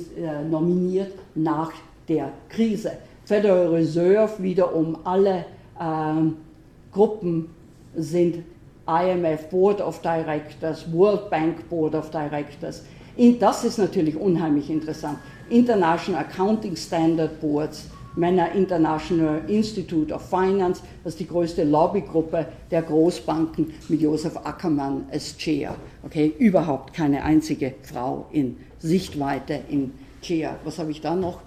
nominiert nach der Krise. Federal Reserve wiederum alle ähm, Gruppen sind IMF Board of Directors, World Bank Board of Directors, das ist natürlich unheimlich interessant. International Accounting Standard Boards, Männer International Institute of Finance, das ist die größte Lobbygruppe der Großbanken mit Josef Ackermann als Chair. Okay, überhaupt keine einzige Frau in Sichtweite in Chair. Was habe ich da noch?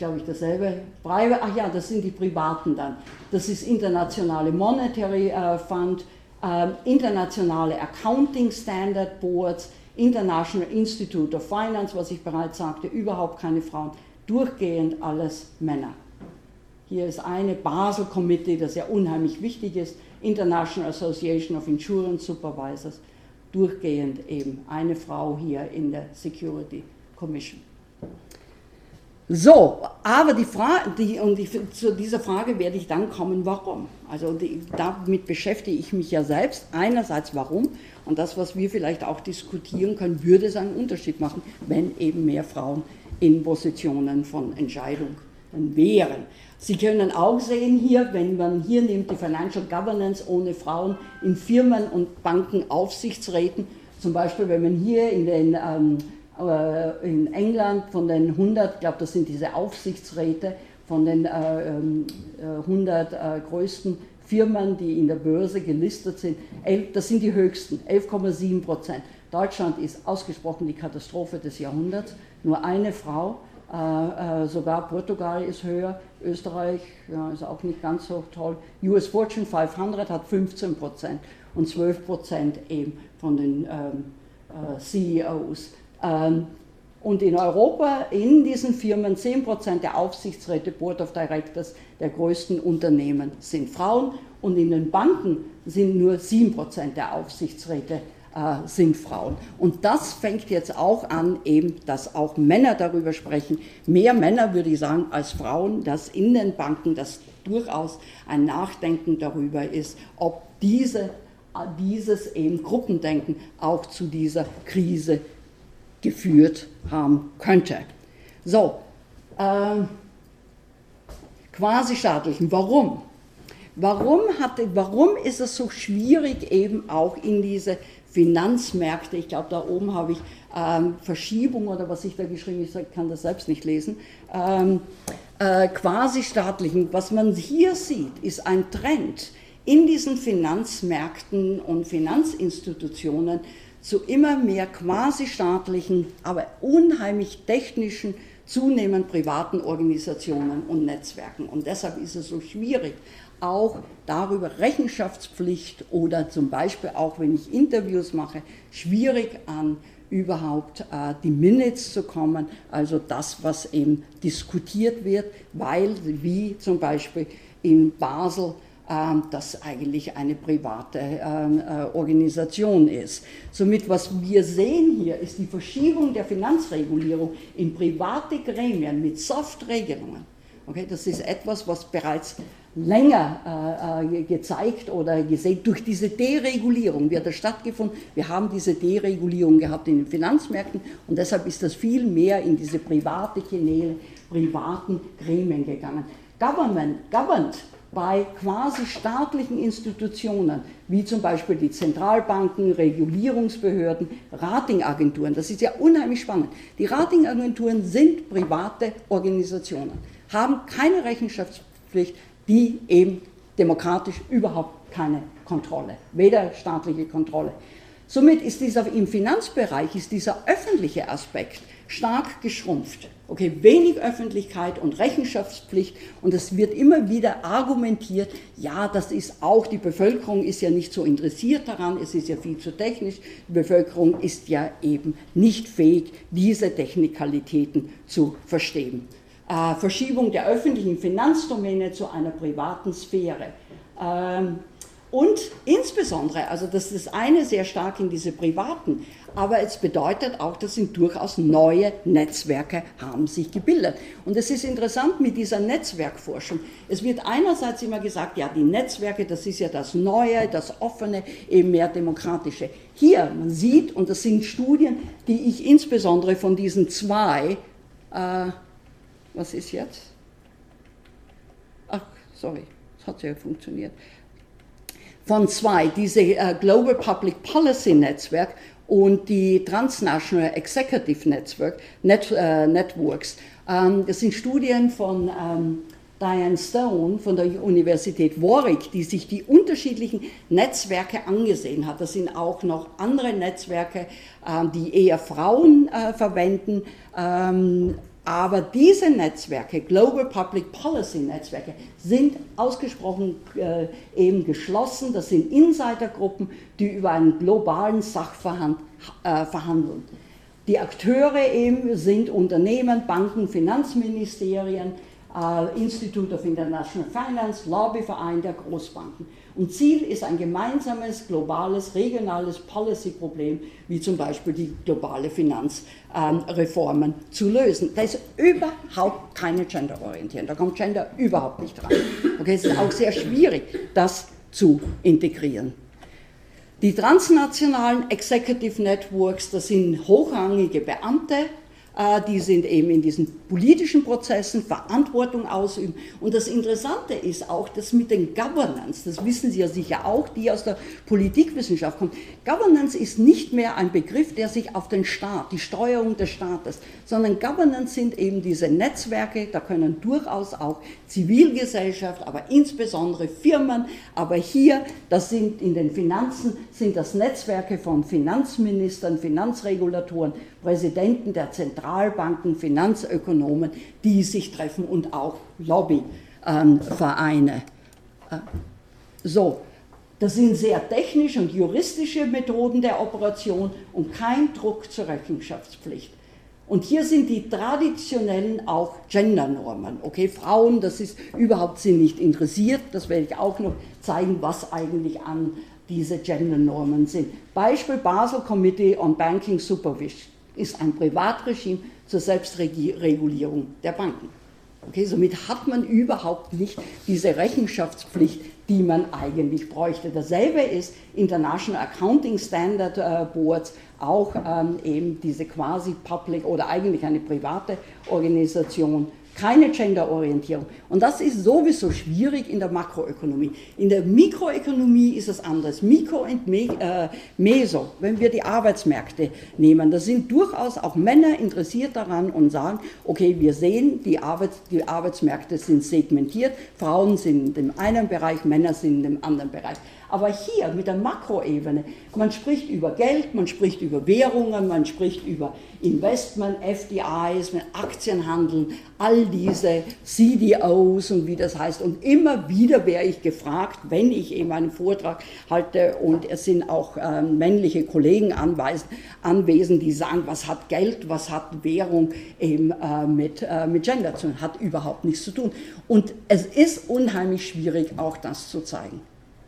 Glaube ich, dasselbe. Ach ja, das sind die Privaten dann. Das ist Internationale Monetary äh, Fund, äh, internationale Accounting Standard Boards, International Institute of Finance, was ich bereits sagte, überhaupt keine Frauen, durchgehend alles Männer. Hier ist eine Basel Committee, das ja unheimlich wichtig ist, International Association of Insurance Supervisors, durchgehend eben eine Frau hier in der Security Commission. So, aber die Frage, die, und ich, zu dieser Frage werde ich dann kommen, warum? Also die, damit beschäftige ich mich ja selbst. Einerseits warum und das, was wir vielleicht auch diskutieren können, würde es einen Unterschied machen, wenn eben mehr Frauen in Positionen von Entscheidung wären. Sie können auch sehen hier, wenn man hier nimmt die Financial Governance ohne Frauen in Firmen und Banken Aufsichtsräten, zum Beispiel wenn man hier in den ähm, äh, in England von den 100, ich glaube, das sind diese Aufsichtsräte von den 100 äh, äh, größten Firmen, die in der Börse gelistet sind, das sind die höchsten, 11,7 Prozent. Deutschland ist ausgesprochen die Katastrophe des Jahrhunderts. Nur eine Frau, sogar Portugal ist höher, Österreich ist auch nicht ganz so toll. US Fortune 500 hat 15 Prozent und 12 Prozent eben von den ähm, äh, CEOs. Ähm, und in Europa, in diesen Firmen, 10% der Aufsichtsräte, Board of Directors der größten Unternehmen sind Frauen und in den Banken sind nur 7% der Aufsichtsräte äh, sind Frauen. Und das fängt jetzt auch an, eben, dass auch Männer darüber sprechen. Mehr Männer, würde ich sagen, als Frauen, dass in den Banken das durchaus ein Nachdenken darüber ist, ob diese, äh, dieses eben Gruppendenken auch zu dieser Krise geführt haben könnte. So, äh, quasi staatlichen. Warum? Warum, hat, warum ist es so schwierig, eben auch in diese Finanzmärkte, ich glaube, da oben habe ich ähm, Verschiebung oder was ich da geschrieben habe, ich kann das selbst nicht lesen, ähm, äh, quasi staatlichen. Was man hier sieht, ist ein Trend in diesen Finanzmärkten und Finanzinstitutionen zu immer mehr quasi staatlichen, aber unheimlich technischen, zunehmend privaten Organisationen und Netzwerken. Und deshalb ist es so schwierig, auch darüber Rechenschaftspflicht oder zum Beispiel auch, wenn ich Interviews mache, schwierig an überhaupt äh, die Minutes zu kommen, also das, was eben diskutiert wird, weil wie zum Beispiel in Basel das eigentlich eine private ähm, äh, Organisation ist. Somit, was wir sehen hier, ist die Verschiebung der Finanzregulierung in private Gremien mit Soft-Regelungen. Okay, das ist etwas, was bereits länger äh, äh gezeigt oder gesehen durch diese Deregulierung wird das stattgefunden. Wir haben diese Deregulierung gehabt in den Finanzmärkten und deshalb ist das viel mehr in diese private Kanäle, privaten Gremien gegangen. Government, governed bei quasi staatlichen Institutionen, wie zum Beispiel die Zentralbanken, Regulierungsbehörden, Ratingagenturen. Das ist ja unheimlich spannend. Die Ratingagenturen sind private Organisationen, haben keine Rechenschaftspflicht, die eben demokratisch überhaupt keine Kontrolle, weder staatliche Kontrolle. Somit ist dieser im Finanzbereich ist dieser öffentliche Aspekt stark geschrumpft. Okay, wenig Öffentlichkeit und Rechenschaftspflicht und es wird immer wieder argumentiert, ja, das ist auch, die Bevölkerung ist ja nicht so interessiert daran, es ist ja viel zu technisch, die Bevölkerung ist ja eben nicht fähig, diese Technikalitäten zu verstehen. Äh, Verschiebung der öffentlichen Finanzdomäne zu einer privaten Sphäre. Ähm, und insbesondere, also das ist das eine sehr stark in diese privaten, aber es bedeutet auch, dass sind durchaus neue Netzwerke haben sich gebildet. Und es ist interessant mit dieser Netzwerkforschung. Es wird einerseits immer gesagt, ja, die Netzwerke, das ist ja das Neue, das Offene, eben mehr Demokratische. Hier, man sieht, und das sind Studien, die ich insbesondere von diesen zwei, äh, was ist jetzt? Ach, sorry, das hat ja funktioniert von zwei, diese äh, Global Public Policy Netzwerk und die Transnational Executive Network, Net, äh, Networks. Ähm, das sind Studien von ähm, Diane Stone von der Universität Warwick, die sich die unterschiedlichen Netzwerke angesehen hat. Das sind auch noch andere Netzwerke, ähm, die eher Frauen äh, verwenden. Aber diese Netzwerke, Global Public Policy Netzwerke, sind ausgesprochen äh, eben geschlossen. Das sind Insidergruppen, die über einen globalen Sachverhalt äh, verhandeln. Die Akteure eben sind Unternehmen, Banken, Finanzministerien, äh, Institute of International Finance, Lobbyverein der Großbanken. Und Ziel ist ein gemeinsames, globales, regionales Policy-Problem, wie zum Beispiel die globale Finanzreformen, ähm, zu lösen. Da ist überhaupt keine Gender-Orientierung, da kommt Gender überhaupt nicht rein. Okay, es ist auch sehr schwierig, das zu integrieren. Die transnationalen Executive Networks, das sind hochrangige Beamte, die sind eben in diesen politischen Prozessen, Verantwortung ausüben. Und das Interessante ist auch, dass mit den Governance, das wissen Sie ja sicher auch, die aus der Politikwissenschaft kommen, Governance ist nicht mehr ein Begriff, der sich auf den Staat, die Steuerung des Staates, sondern Governance sind eben diese Netzwerke, da können durchaus auch Zivilgesellschaft, aber insbesondere Firmen, aber hier, das sind in den Finanzen, sind das Netzwerke von Finanzministern, Finanzregulatoren, Präsidenten der Zentralbanken, Finanzökonomen, die sich treffen und auch Lobbyvereine. Äh, so, das sind sehr technische und juristische Methoden der Operation und kein Druck zur Rechenschaftspflicht. Und hier sind die traditionellen auch Gendernormen. Okay, Frauen, das ist überhaupt sind nicht interessiert. Das werde ich auch noch zeigen, was eigentlich an diese Gendernormen sind. Beispiel Basel Committee on Banking Supervision ist ein Privatregime zur Selbstregulierung der Banken. Okay, somit hat man überhaupt nicht diese Rechenschaftspflicht, die man eigentlich bräuchte. Dasselbe ist International Accounting Standard äh, Boards, auch ähm, eben diese quasi public oder eigentlich eine private Organisation keine Genderorientierung. Und das ist sowieso schwierig in der Makroökonomie. In der Mikroökonomie ist es anders. Mikro und äh, Meso, wenn wir die Arbeitsmärkte nehmen, da sind durchaus auch Männer interessiert daran und sagen, okay, wir sehen, die, Arbeits-, die Arbeitsmärkte sind segmentiert, Frauen sind in dem einen Bereich, Männer sind in dem anderen Bereich. Aber hier mit der Makroebene, man spricht über Geld, man spricht über Währungen, man spricht über Investment, FDIs, Aktienhandel, all diese CDOs und wie das heißt. Und immer wieder wäre ich gefragt, wenn ich eben einen Vortrag halte und es sind auch äh, männliche Kollegen anwesend, die sagen, was hat Geld, was hat Währung eben äh, mit, äh, mit Gender zu tun, hat überhaupt nichts zu tun. Und es ist unheimlich schwierig, auch das zu zeigen.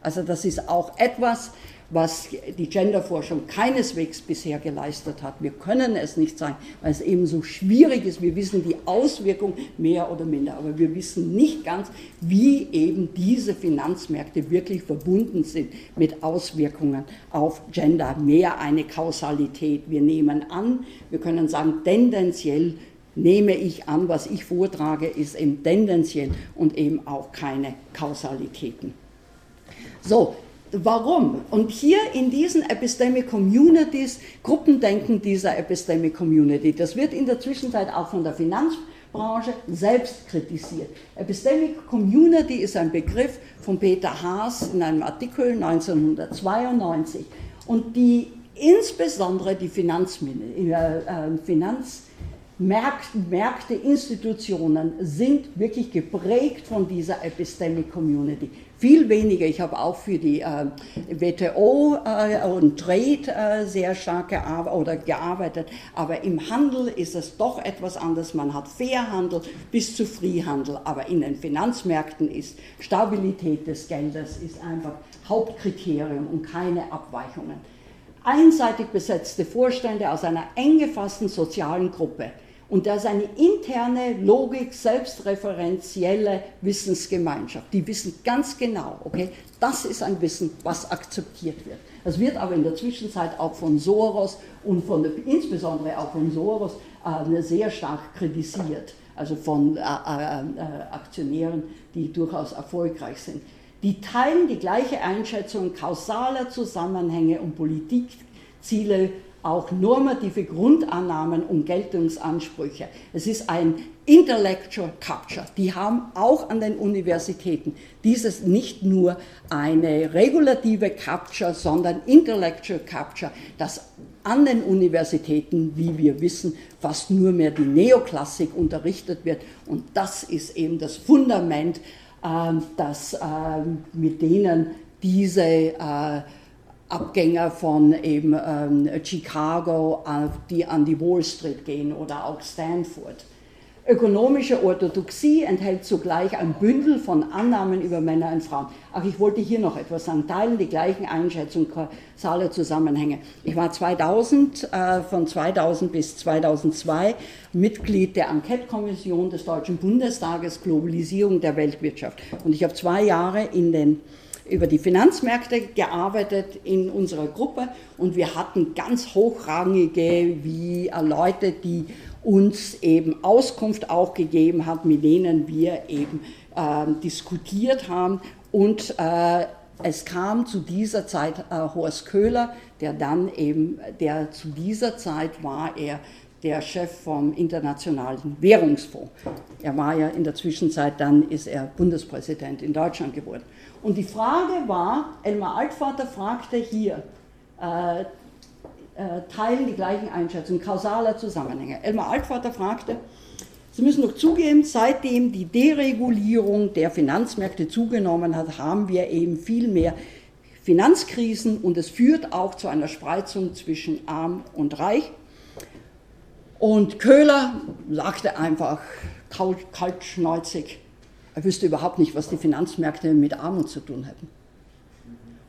Also das ist auch etwas, was die Genderforschung keineswegs bisher geleistet hat. Wir können es nicht sein, weil es eben so schwierig ist. Wir wissen die Auswirkung mehr oder minder, aber wir wissen nicht ganz, wie eben diese Finanzmärkte wirklich verbunden sind mit Auswirkungen auf Gender. Mehr eine Kausalität. Wir nehmen an, wir können sagen, tendenziell nehme ich an, was ich vortrage, ist eben tendenziell und eben auch keine Kausalitäten. So, warum? Und hier in diesen Epistemic Communities, Gruppendenken dieser Epistemic Community, das wird in der Zwischenzeit auch von der Finanzbranche selbst kritisiert. Epistemic Community ist ein Begriff von Peter Haas in einem Artikel 1992 und die insbesondere die Finanzmärkte, äh, Finanz Märkte, Institutionen sind wirklich geprägt von dieser Epistemic Community viel weniger. Ich habe auch für die äh, WTO äh, und Trade äh, sehr stark gear oder gearbeitet, aber im Handel ist es doch etwas anders. Man hat Fairhandel bis zu Freehandel, aber in den Finanzmärkten ist Stabilität des Geldes ist einfach Hauptkriterium und keine Abweichungen. Einseitig besetzte Vorstände aus einer eng gefassten sozialen Gruppe und da ist eine interne Logik, selbstreferenzielle Wissensgemeinschaft. Die wissen ganz genau, okay, das ist ein Wissen, was akzeptiert wird. Das wird aber in der Zwischenzeit auch von Soros und von, insbesondere auch von Soros äh, sehr stark kritisiert, also von äh, äh, äh, Aktionären, die durchaus erfolgreich sind. Die teilen die gleiche Einschätzung kausaler Zusammenhänge und Politikziele auch normative Grundannahmen und Geltungsansprüche. Es ist ein Intellectual Capture. Die haben auch an den Universitäten dieses nicht nur eine regulative Capture, sondern Intellectual Capture, das an den Universitäten, wie wir wissen, fast nur mehr die Neoklassik unterrichtet wird. Und das ist eben das Fundament, äh, das, äh, mit denen diese äh, Abgänger von eben ähm, Chicago, die an die Wall Street gehen oder auch Stanford. Ökonomische Orthodoxie enthält zugleich ein Bündel von Annahmen über Männer und Frauen. Ach, ich wollte hier noch etwas sagen. Teilen die gleichen Einschätzungen, kausale Zusammenhänge. Ich war 2000, äh, von 2000 bis 2002 Mitglied der Enquete-Kommission des Deutschen Bundestages Globalisierung der Weltwirtschaft. Und ich habe zwei Jahre in den über die Finanzmärkte gearbeitet in unserer Gruppe und wir hatten ganz hochrangige wie Leute, die uns eben Auskunft auch gegeben hat, mit denen wir eben äh, diskutiert haben. Und äh, es kam zu dieser Zeit äh, Horst Köhler, der dann eben, der zu dieser Zeit war er der Chef vom Internationalen Währungsfonds. Er war ja in der Zwischenzeit, dann ist er Bundespräsident in Deutschland geworden. Und die Frage war, Elmar Altvater fragte hier, äh, äh, teilen die gleichen Einschätzungen, kausaler Zusammenhänge. Elmar Altvater fragte, Sie müssen doch zugeben, seitdem die Deregulierung der Finanzmärkte zugenommen hat, haben wir eben viel mehr Finanzkrisen und es führt auch zu einer Spreizung zwischen arm und reich. Und Köhler sagte einfach kaltschneuzig, er wüsste überhaupt nicht, was die Finanzmärkte mit Armut zu tun hätten.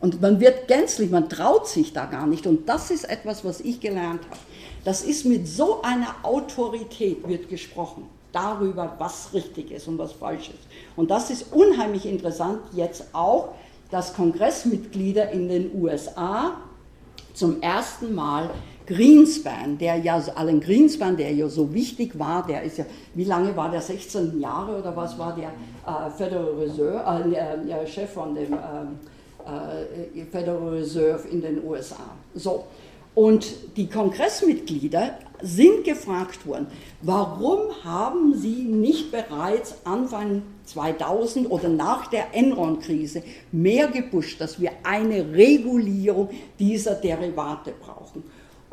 Und man wird gänzlich, man traut sich da gar nicht. Und das ist etwas, was ich gelernt habe. Das ist mit so einer Autorität wird gesprochen darüber, was richtig ist und was falsch ist. Und das ist unheimlich interessant jetzt auch, dass Kongressmitglieder in den USA zum ersten Mal Greenspan, der ja, Alan Greenspan, der ja so wichtig war, der ist ja, wie lange war der, 16 Jahre oder was war der äh, Federal Reserve, äh, äh, Chef von dem ähm, äh, Federal Reserve in den USA. So. Und die Kongressmitglieder sind gefragt worden, warum haben sie nicht bereits Anfang 2000 oder nach der Enron-Krise mehr gepusht, dass wir eine Regulierung dieser Derivate brauchen.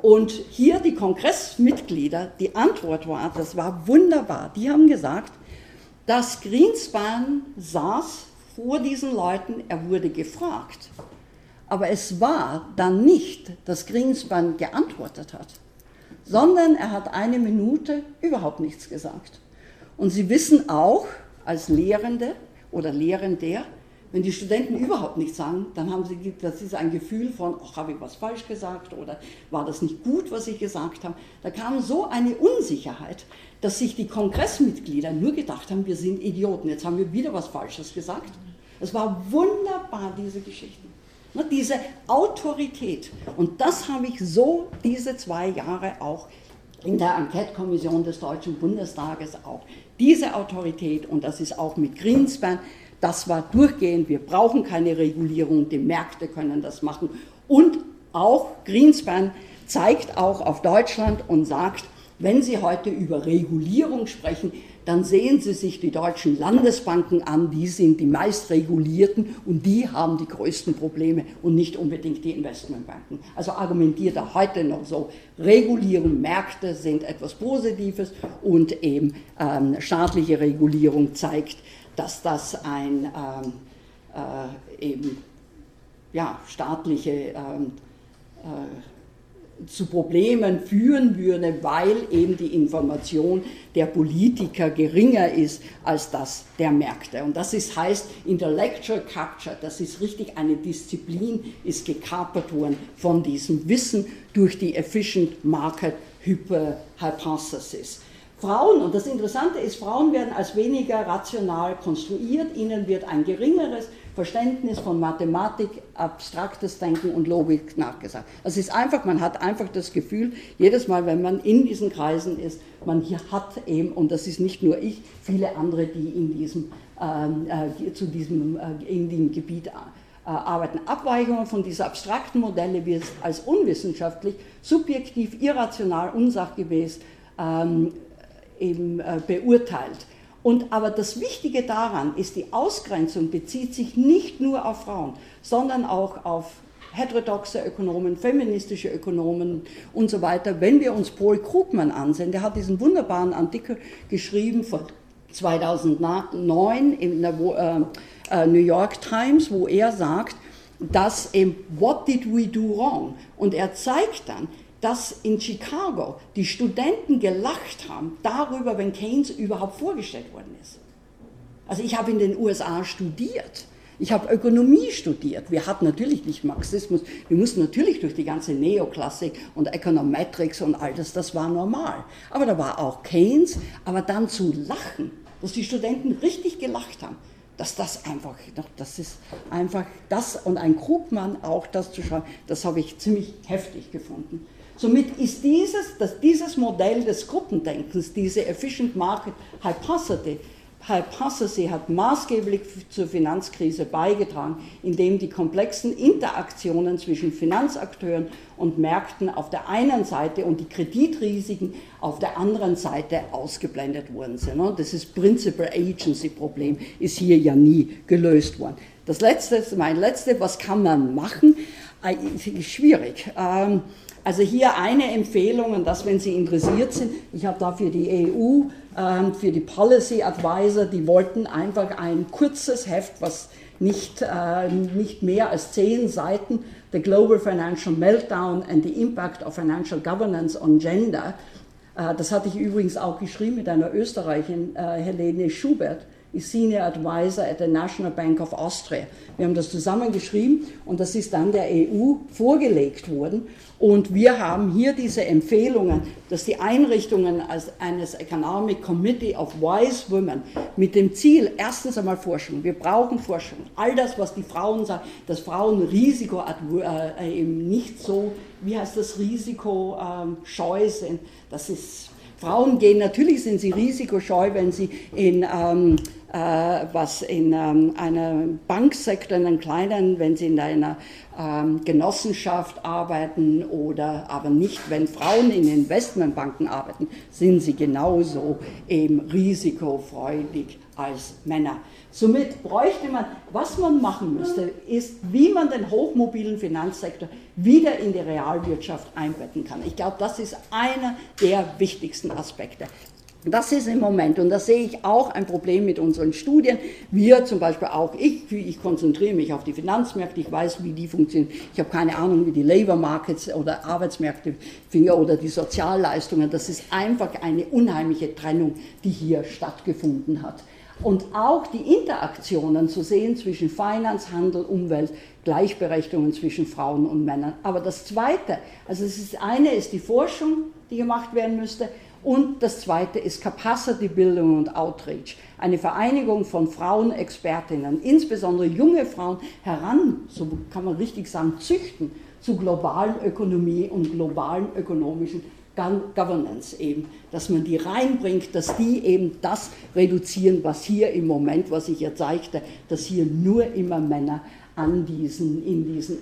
Und hier die Kongressmitglieder, die Antwort war, das war wunderbar, die haben gesagt, dass Greenspan saß vor diesen Leuten, er wurde gefragt. Aber es war dann nicht, dass Greenspan geantwortet hat, sondern er hat eine Minute überhaupt nichts gesagt. Und Sie wissen auch als Lehrende oder Lehrender, wenn die Studenten überhaupt nichts sagen, dann haben sie, das ist ein Gefühl von, ach, habe ich was falsch gesagt oder war das nicht gut, was ich gesagt habe. Da kam so eine Unsicherheit, dass sich die Kongressmitglieder nur gedacht haben, wir sind Idioten, jetzt haben wir wieder was Falsches gesagt. Es war wunderbar, diese Geschichten. Diese Autorität. Und das habe ich so diese zwei Jahre auch in der Enquete-Kommission des Deutschen Bundestages auch. Diese Autorität, und das ist auch mit Greenspan, das war durchgehend, wir brauchen keine Regulierung, die Märkte können das machen. Und auch Greenspan zeigt auch auf Deutschland und sagt, wenn Sie heute über Regulierung sprechen, dann sehen Sie sich die deutschen Landesbanken an, die sind die meist regulierten und die haben die größten Probleme und nicht unbedingt die Investmentbanken. Also argumentiert er heute noch so, Regulierung, Märkte sind etwas Positives und eben ähm, staatliche Regulierung zeigt, dass das ein ähm, äh, eben ja, staatliche ähm, äh, zu Problemen führen würde, weil eben die Information der Politiker geringer ist als das der Märkte. Und das ist, heißt Intellectual Capture, das ist richtig eine Disziplin, ist gekapert worden von diesem Wissen durch die Efficient Market Hypothesis. Frauen, und das Interessante ist, Frauen werden als weniger rational konstruiert, ihnen wird ein geringeres Verständnis von Mathematik, abstraktes Denken und Logik nachgesagt. Es ist einfach, man hat einfach das Gefühl, jedes Mal, wenn man in diesen Kreisen ist, man hier hat eben, und das ist nicht nur ich, viele andere, die in diesem, ähm, äh, zu diesem, äh, in dem Gebiet äh, arbeiten. Abweichungen von dieser abstrakten Modelle wird als unwissenschaftlich, subjektiv, irrational, unsachgemäß ähm, eben äh, beurteilt. Und aber das Wichtige daran ist, die Ausgrenzung bezieht sich nicht nur auf Frauen, sondern auch auf heterodoxe Ökonomen, feministische Ökonomen und so weiter. Wenn wir uns Paul Krugman ansehen, der hat diesen wunderbaren Artikel geschrieben von 2009 in der äh, äh, New York Times, wo er sagt, dass eben, what did we do wrong? Und er zeigt dann, dass in Chicago die Studenten gelacht haben darüber, wenn Keynes überhaupt vorgestellt worden ist. Also ich habe in den USA studiert. Ich habe Ökonomie studiert. Wir hatten natürlich nicht Marxismus. Wir mussten natürlich durch die ganze Neoklassik und Econometrics und all das. Das war normal. Aber da war auch Keynes. Aber dann zu lachen, dass die Studenten richtig gelacht haben, dass das einfach, das ist einfach das und ein Krugmann auch das zu schauen, das habe ich ziemlich heftig gefunden. Somit ist dieses, dass dieses Modell des Gruppendenkens, diese Efficient Market Hypothesis, Hypothesis hat maßgeblich zur Finanzkrise beigetragen, indem die komplexen Interaktionen zwischen Finanzakteuren und Märkten auf der einen Seite und die Kreditrisiken auf der anderen Seite ausgeblendet worden sind. Das ist Principal Agency Problem, ist hier ja nie gelöst worden. Das letzte, mein letzte, was kann man machen? Äh, schwierig. Ähm, also hier eine Empfehlung, und das, wenn Sie interessiert sind, ich habe da für die EU, ähm, für die Policy Advisor, die wollten einfach ein kurzes Heft, was nicht, äh, nicht mehr als zehn Seiten, The Global Financial Meltdown and the Impact of Financial Governance on Gender. Äh, das hatte ich übrigens auch geschrieben mit einer Österreicherin, äh, Helene Schubert ist Senior Advisor at the National Bank of Austria. Wir haben das zusammengeschrieben und das ist dann der EU vorgelegt worden. Und wir haben hier diese Empfehlungen, dass die Einrichtungen als eines Economic Committee of Wise Women mit dem Ziel, erstens einmal Forschung, wir brauchen Forschung, all das, was die Frauen sagen, dass Frauen Risiko äh, eben nicht so, wie heißt das, Risiko ähm, scheu sind, das ist Frauen gehen, natürlich sind sie risikoscheu, wenn sie in ähm, äh, was in ähm, einem Banksektor, in einem kleinen, wenn sie in einer ähm, Genossenschaft arbeiten oder aber nicht, wenn Frauen in Investmentbanken arbeiten, sind sie genauso eben risikofreudig als Männer. Somit bräuchte man, was man machen müsste, ist, wie man den hochmobilen Finanzsektor wieder in die Realwirtschaft einbetten kann. Ich glaube, das ist einer der wichtigsten Aspekte. Das ist im Moment, und da sehe ich auch ein Problem mit unseren Studien. Wir zum Beispiel auch, ich, ich konzentriere mich auf die Finanzmärkte, ich weiß, wie die funktionieren. Ich habe keine Ahnung, wie die Labor Markets oder Arbeitsmärkte oder die Sozialleistungen. Das ist einfach eine unheimliche Trennung, die hier stattgefunden hat. Und auch die Interaktionen zu sehen zwischen Finance, Handel, Umwelt, Gleichberechtigung zwischen Frauen und Männern. Aber das Zweite, also das eine ist die Forschung, die gemacht werden müsste, und das zweite ist Capacity-Bildung und Outreach. Eine Vereinigung von Frauenexpertinnen, insbesondere junge Frauen, heran, so kann man richtig sagen, züchten zu globalen Ökonomie und globalen ökonomischen Governance eben, dass man die reinbringt, dass die eben das reduzieren, was hier im Moment, was ich ja zeigte, dass hier nur immer Männer an diesen, in diesen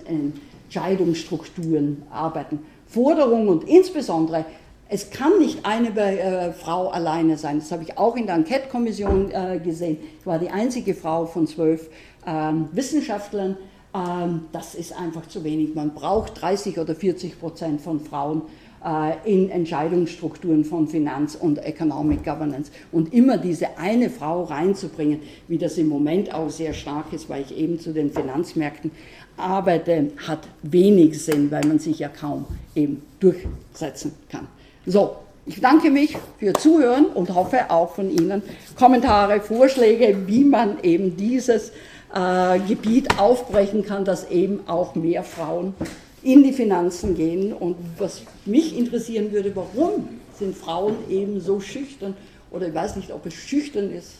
Entscheidungsstrukturen arbeiten. Forderung und insbesondere es kann nicht eine äh, Frau alleine sein. Das habe ich auch in der Enquete-Kommission äh, gesehen. Ich war die einzige Frau von zwölf ähm, Wissenschaftlern. Ähm, das ist einfach zu wenig. Man braucht 30 oder 40 Prozent von Frauen äh, in Entscheidungsstrukturen von Finanz- und Economic Governance. Und immer diese eine Frau reinzubringen, wie das im Moment auch sehr stark ist, weil ich eben zu den Finanzmärkten arbeite, hat wenig Sinn, weil man sich ja kaum eben durchsetzen kann. So, ich danke mich für Zuhören und hoffe auch von Ihnen Kommentare, Vorschläge, wie man eben dieses äh, Gebiet aufbrechen kann, dass eben auch mehr Frauen in die Finanzen gehen. Und was mich interessieren würde, warum sind Frauen eben so schüchtern oder ich weiß nicht, ob es schüchtern ist,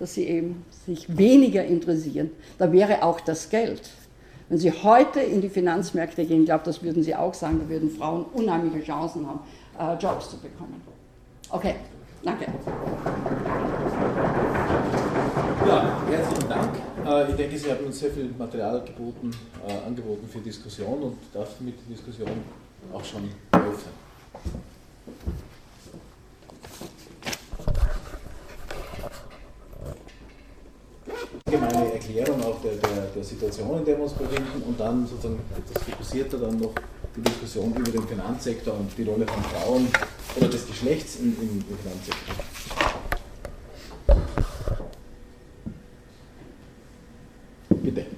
dass sie eben sich weniger interessieren. Da wäre auch das Geld. Wenn Sie heute in die Finanzmärkte gehen, ich glaube, das würden Sie auch sagen, da würden Frauen unheimliche Chancen haben, äh, Jobs zu bekommen. Okay, danke. Ja, herzlichen Dank. Äh, ich denke, Sie haben uns sehr viel Material geboten, äh, angeboten für Diskussion und darf damit die Diskussion auch schon eröffnen. allgemeine Erklärung auch der, der, der, Situation, in der wir uns befinden und dann sozusagen etwas fokussierter dann noch die Diskussion über den Finanzsektor und die Rolle von Frauen oder des Geschlechts im, im, im Finanzsektor. Bitte.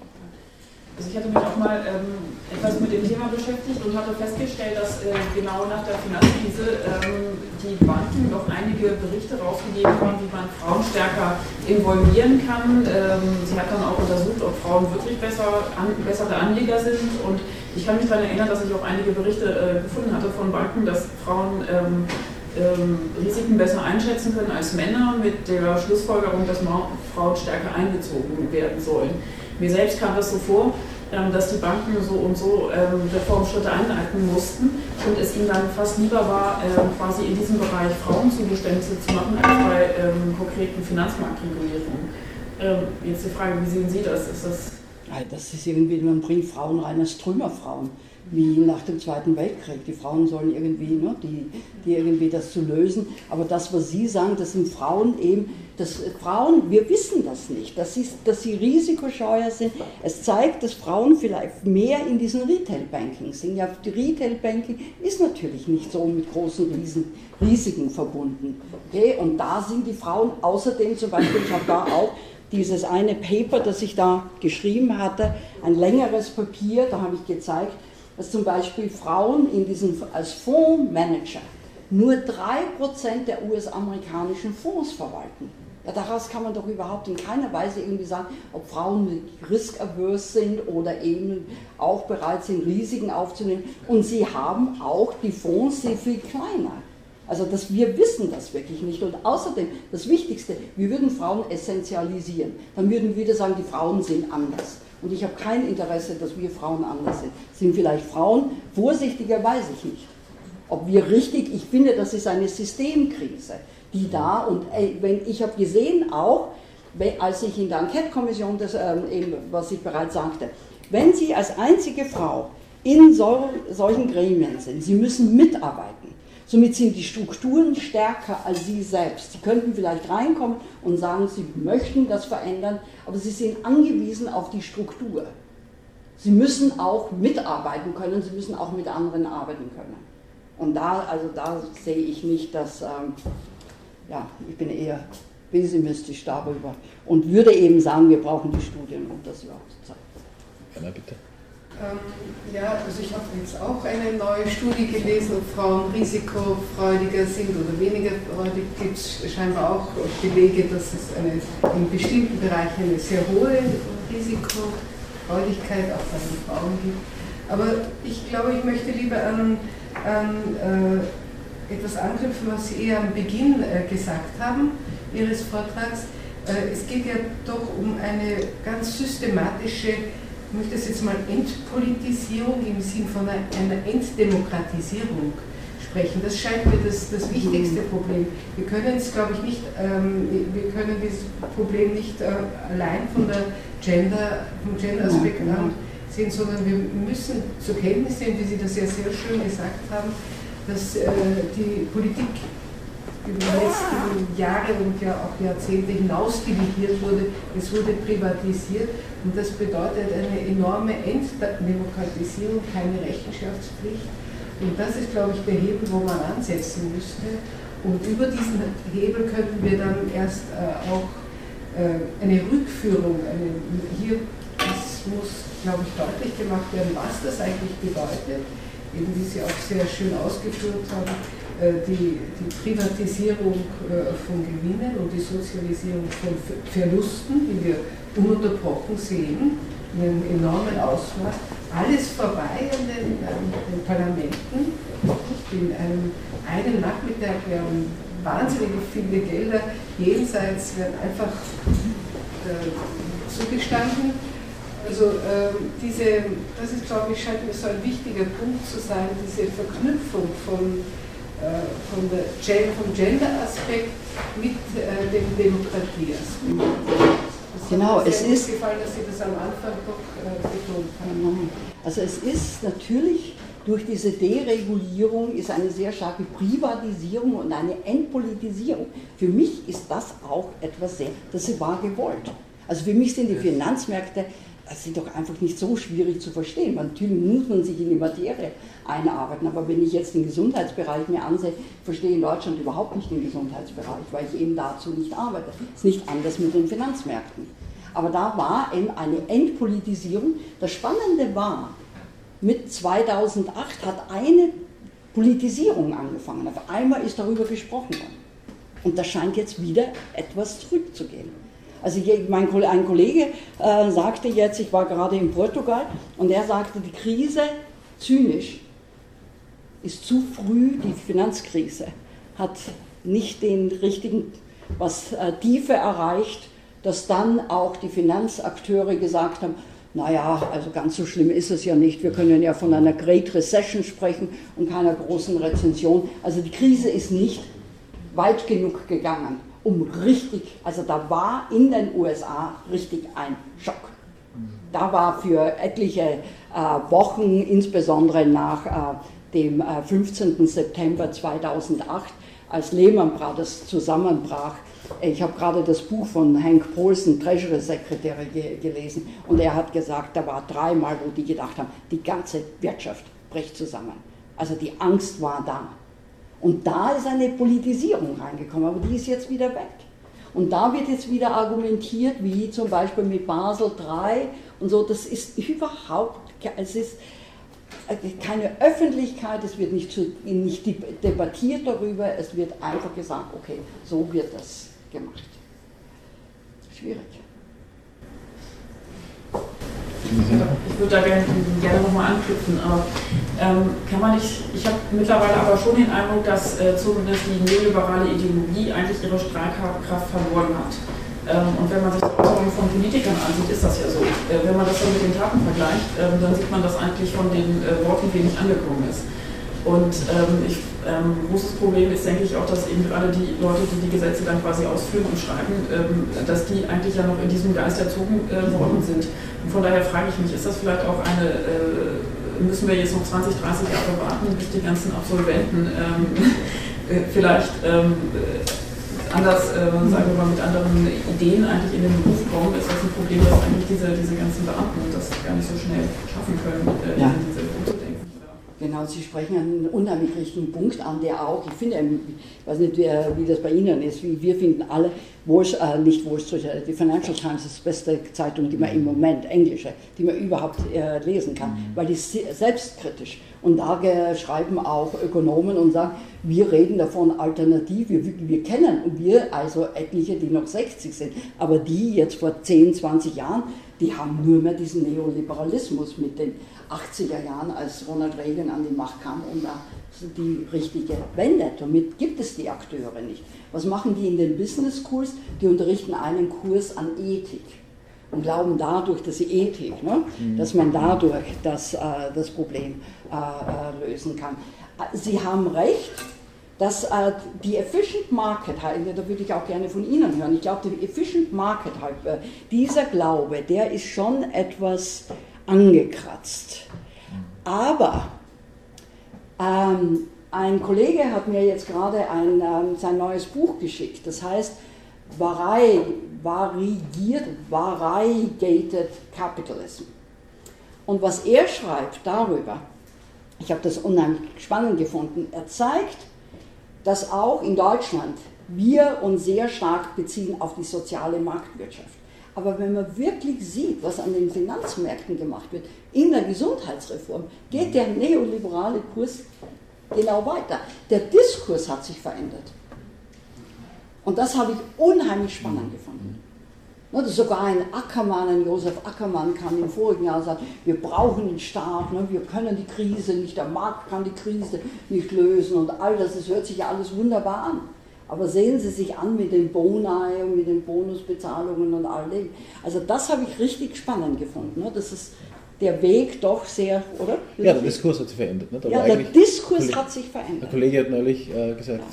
Also ich hatte mich auch mal ähm, etwas mit dem Thema beschäftigt und hatte festgestellt, dass äh, genau nach der Finanzkrise ähm, die Banken noch einige Berichte rausgegeben haben, wie man Frauen stärker involvieren kann. Ähm, sie hat dann auch untersucht, ob Frauen wirklich besser, an, bessere Anleger sind und ich kann mich daran erinnern, dass ich auch einige Berichte äh, gefunden hatte von Banken, dass Frauen ähm, ähm, Risiken besser einschätzen können als Männer mit der Schlussfolgerung, dass Frauen stärker einbezogen werden sollen. Mir selbst kam das so vor, ähm, dass die Banken so und so ähm, Reformschritte einleiten mussten und es ihnen dann fast lieber war, ähm, quasi in diesem Bereich Frauenzugeständnisse zu machen, als bei konkreten Finanzmarktregulierungen. Jetzt die Frage, wie sehen Sie das? Ist das das ist irgendwie, man bringt Frauen rein als Trümmerfrauen wie nach dem Zweiten Weltkrieg. Die Frauen sollen irgendwie, ne, die, die irgendwie das zu lösen. Aber das, was Sie sagen, das sind Frauen eben, das, Frauen, wir wissen das nicht, dass sie, dass sie risikoscheuer sind. Es zeigt, dass Frauen vielleicht mehr in diesem Retail-Banking sind. Ja, die Retail-Banking ist natürlich nicht so mit großen Riesen, Risiken verbunden. Okay? Und da sind die Frauen außerdem zum Beispiel, ich habe da auch dieses eine Paper, das ich da geschrieben hatte, ein längeres Papier, da habe ich gezeigt, dass zum Beispiel Frauen in diesen, als Fondsmanager nur 3% der US-amerikanischen Fonds verwalten. Daraus kann man doch überhaupt in keiner Weise irgendwie sagen, ob Frauen riskavers sind oder eben auch bereit sind, Risiken aufzunehmen. Und sie haben auch die Fonds sehr viel kleiner. Also dass wir wissen das wirklich nicht. Und außerdem, das Wichtigste, wir würden Frauen essentialisieren. Dann würden wir wieder sagen, die Frauen sind anders. Und ich habe kein Interesse, dass wir Frauen anders sind. Sind vielleicht Frauen vorsichtiger, weiß ich nicht. Ob wir richtig, ich finde, das ist eine Systemkrise, die da, und wenn, ich habe gesehen auch, als ich in der Enquete-Kommission, ähm, was ich bereits sagte, wenn Sie als einzige Frau in so, solchen Gremien sind, Sie müssen mitarbeiten, Somit sind die Strukturen stärker als Sie selbst. Sie könnten vielleicht reinkommen und sagen, Sie möchten das verändern, aber Sie sind angewiesen auf die Struktur. Sie müssen auch mitarbeiten können, Sie müssen auch mit anderen arbeiten können. Und da, also da sehe ich nicht, dass, ähm, ja, ich bin eher pessimistisch darüber und würde eben sagen, wir brauchen die Studien, um das überhaupt zu zeigen. Anna, bitte. Ähm, ja, also ich habe jetzt auch eine neue Studie gelesen, ob Frauen risikofreudiger sind oder weniger freudig. gibt es scheinbar auch Belege, dass es eine, in bestimmten Bereichen eine sehr hohe Risikofreudigkeit auch bei den Frauen gibt. Aber ich glaube, ich möchte lieber an, an äh, etwas anknüpfen, was Sie eher am Beginn äh, gesagt haben Ihres Vortrags. Äh, es geht ja doch um eine ganz systematische ich möchte das jetzt mal Entpolitisierung im Sinn von einer, Entdemokratisierung sprechen. Das scheint mir das, das wichtigste Problem. Wir können es, glaube ich, nicht, ähm, wir können dieses Problem nicht äh, allein von der Gender, vom Gender-Aspekt an sehen, sondern wir müssen zur Kenntnis nehmen, wie Sie das ja sehr schön gesagt haben, dass äh, die Politik über die letzten Jahre und ja auch Jahrzehnte hinaus delegiert wurde. Es wurde privatisiert und das bedeutet eine enorme Entdemokratisierung, keine Rechenschaftspflicht. Und das ist, glaube ich, der Hebel, wo man ansetzen müsste. Und über diesen Hebel könnten wir dann erst äh, auch äh, eine Rückführung, eine, hier das muss, glaube ich, deutlich gemacht werden, was das eigentlich bedeutet, eben wie Sie auch sehr schön ausgeführt haben, äh, die, die Privatisierung äh, von Gewinnen und die Sozialisierung von Verlusten, die wir ununterbrochen sehen, in einem enormen Ausmaß, alles vorbei an den, an den Parlamenten. In einem einen Nachmittag werden wahnsinnig viele Gelder jenseits werden einfach äh, zugestanden. Also äh, diese, das ist, glaube ich, scheint mir so ein wichtiger Punkt zu sein, diese Verknüpfung von äh, von der, vom Gender-Aspekt mit äh, dem Demokratie-Aspekt. Genau, es ist. gefallen, dass Sie das am Anfang doch äh, betont haben. Also es ist natürlich durch diese Deregulierung ist eine sehr starke Privatisierung und eine Entpolitisierung. Für mich ist das auch etwas sehr, das war gewollt. Also für mich sind die Finanzmärkte das sind doch einfach nicht so schwierig zu verstehen. Natürlich muss man sich in die Materie einarbeiten, aber wenn ich jetzt den Gesundheitsbereich mir ansehe, verstehe ich in Deutschland überhaupt nicht den Gesundheitsbereich, weil ich eben dazu nicht arbeite. Es ist nicht anders mit den Finanzmärkten. Aber da war eben eine Entpolitisierung. Das Spannende war, mit 2008 hat eine Politisierung angefangen. Auf einmal ist darüber gesprochen worden. Und das scheint jetzt wieder etwas zurückzugehen. Also mein, ein Kollege äh, sagte jetzt, ich war gerade in Portugal, und er sagte, die Krise, zynisch, ist zu früh, die Finanzkrise hat nicht den richtigen, was äh, Tiefe erreicht, dass dann auch die Finanzakteure gesagt haben, naja, also ganz so schlimm ist es ja nicht. Wir können ja von einer Great Recession sprechen und keiner großen Rezension. Also die Krise ist nicht weit genug gegangen, um richtig, also da war in den USA richtig ein Schock. Da war für etliche äh, Wochen, insbesondere nach äh, dem äh, 15. September 2008, als Lehman Brothers zusammenbrach, ich habe gerade das Buch von Hank Paulson, Treasury Secretary, ge gelesen und er hat gesagt, da war dreimal, wo die gedacht haben, die ganze Wirtschaft bricht zusammen. Also die Angst war da. Und da ist eine Politisierung reingekommen, aber die ist jetzt wieder weg. Und da wird jetzt wieder argumentiert, wie zum Beispiel mit Basel III und so, das ist überhaupt, es ist keine Öffentlichkeit, es wird nicht, zu, nicht debattiert darüber, es wird einfach gesagt, okay, so wird das gemacht. Schwierig. Ich würde da gerne, gerne nochmal anknüpfen, ähm, kann man nicht, ich habe mittlerweile aber schon den Eindruck, dass äh, zumindest die neoliberale Ideologie eigentlich ihre Strahlkraft verloren hat. Ähm, und wenn man sich die Äußerungen von Politikern ansieht, ist das ja so. Äh, wenn man das dann mit den Taten vergleicht, ähm, dann sieht man, dass eigentlich von den äh, Worten wenig angekommen ist. Und ähm, ich, ähm, großes Problem ist, denke ich, auch, dass eben gerade die Leute, die die Gesetze dann quasi ausführen und schreiben, ähm, dass die eigentlich ja noch in diesem Geist erzogen äh, worden sind. Und von daher frage ich mich, ist das vielleicht auch eine, äh, müssen wir jetzt noch 20, 30 Jahre warten, bis die ganzen Absolventen ähm, *laughs* äh, vielleicht ähm, anders, äh, sagen wir mal, mit anderen Ideen eigentlich in den Beruf kommen, ist das ein Problem, dass eigentlich diese, diese ganzen Beamten das gar nicht so schnell schaffen können, äh, ja. in diese Berufswelt. Genau, Sie sprechen einen unheimlich richtigen Punkt an, der auch, ich finde, ich weiß nicht, wie das bei Ihnen ist, wir finden alle, Wall, äh, nicht Wall Street, äh, die Financial Times ist die beste Zeitung, die man im Moment, englische, die man überhaupt äh, lesen kann, mhm. weil die ist selbstkritisch. Und da schreiben auch Ökonomen und sagen, wir reden davon alternativ, wir, wir kennen, und wir, also etliche, die noch 60 sind, aber die jetzt vor 10, 20 Jahren, die haben nur mehr diesen Neoliberalismus mit den 80er Jahren, als Ronald Reagan an die Macht kam und da die richtige wendet. Damit gibt es die Akteure nicht. Was machen die in den Business Schools? Die unterrichten einen Kurs an Ethik und glauben dadurch, dass sie Ethik, ne? Mhm. dass man dadurch das, äh, das Problem äh, äh, lösen kann. Sie haben recht, dass äh, die Efficient Market, da würde ich auch gerne von Ihnen hören, ich glaube, die Efficient Market, äh, dieser Glaube, der ist schon etwas angekratzt. Aber ähm, ein Kollege hat mir jetzt gerade ein, ähm, sein neues Buch geschickt, das heißt Vari, Varigiert, Variegated Capitalism. Und was er schreibt darüber, ich habe das unheimlich spannend gefunden, er zeigt, dass auch in Deutschland wir uns sehr stark beziehen auf die soziale Marktwirtschaft. Aber wenn man wirklich sieht, was an den Finanzmärkten gemacht wird, in der Gesundheitsreform, geht der neoliberale Kurs genau weiter. Der Diskurs hat sich verändert. Und das habe ich unheimlich spannend gefunden. Ne, sogar ein Ackermann, ein Josef Ackermann kam im vorigen Jahr und sagte, wir brauchen den Staat, ne, wir können die Krise nicht, der Markt kann die Krise nicht lösen und all das, das hört sich ja alles wunderbar an. Aber sehen Sie sich an mit den Boni und mit den Bonusbezahlungen und all dem. Also das habe ich richtig spannend gefunden. Ne? Das ist der Weg doch sehr, oder? Ja, der Diskurs hat sich verändert. Ne? Ja, der Diskurs hat sich verändert. Der Kollege hat neulich äh, gesagt,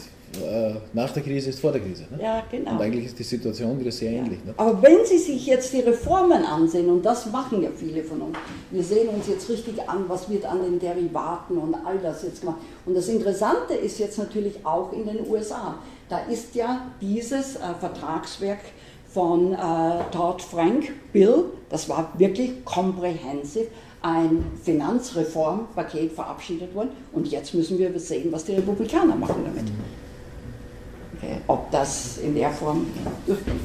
ja. äh, nach der Krise ist vor der Krise. Ne? Ja, genau. Und eigentlich ist die Situation wieder sehr ja. ähnlich. Ne? Aber wenn Sie sich jetzt die Reformen ansehen, und das machen ja viele von uns, wir sehen uns jetzt richtig an, was wird an den Derivaten und all das jetzt gemacht. Und das Interessante ist jetzt natürlich auch in den USA. Da ist ja dieses äh, Vertragswerk von äh, Todd Frank, Bill, das war wirklich comprehensive, ein Finanzreformpaket verabschiedet worden und jetzt müssen wir sehen, was die Republikaner machen damit. Okay, ob das in der Form durchgeht.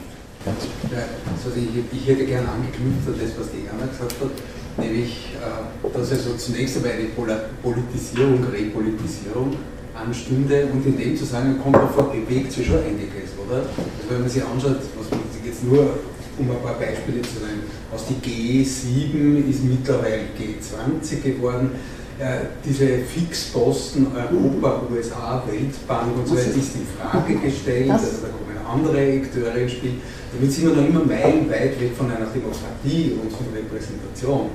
Also ich, hätte gerne angeknüpft an das, was die Jana gesagt hat, nämlich, äh, dass also zunächst einmal eine Politisierung, Repolitisierung anstünde und in dem Zusammenhang kommt man vor, bewegt sich schon einiges, oder? Also wenn man sich anschaut, was man jetzt nur, um ein paar Beispiele zu nennen, aus die G7 ist mittlerweile G20 geworden, äh, diese Fixposten Europa, USA, Weltbank und so weiter ist in Frage gestellt, also da kommen andere Akteure ins Spiel. Damit sind wir noch immer meilenweit weg von einer Demokratie und von Repräsentation.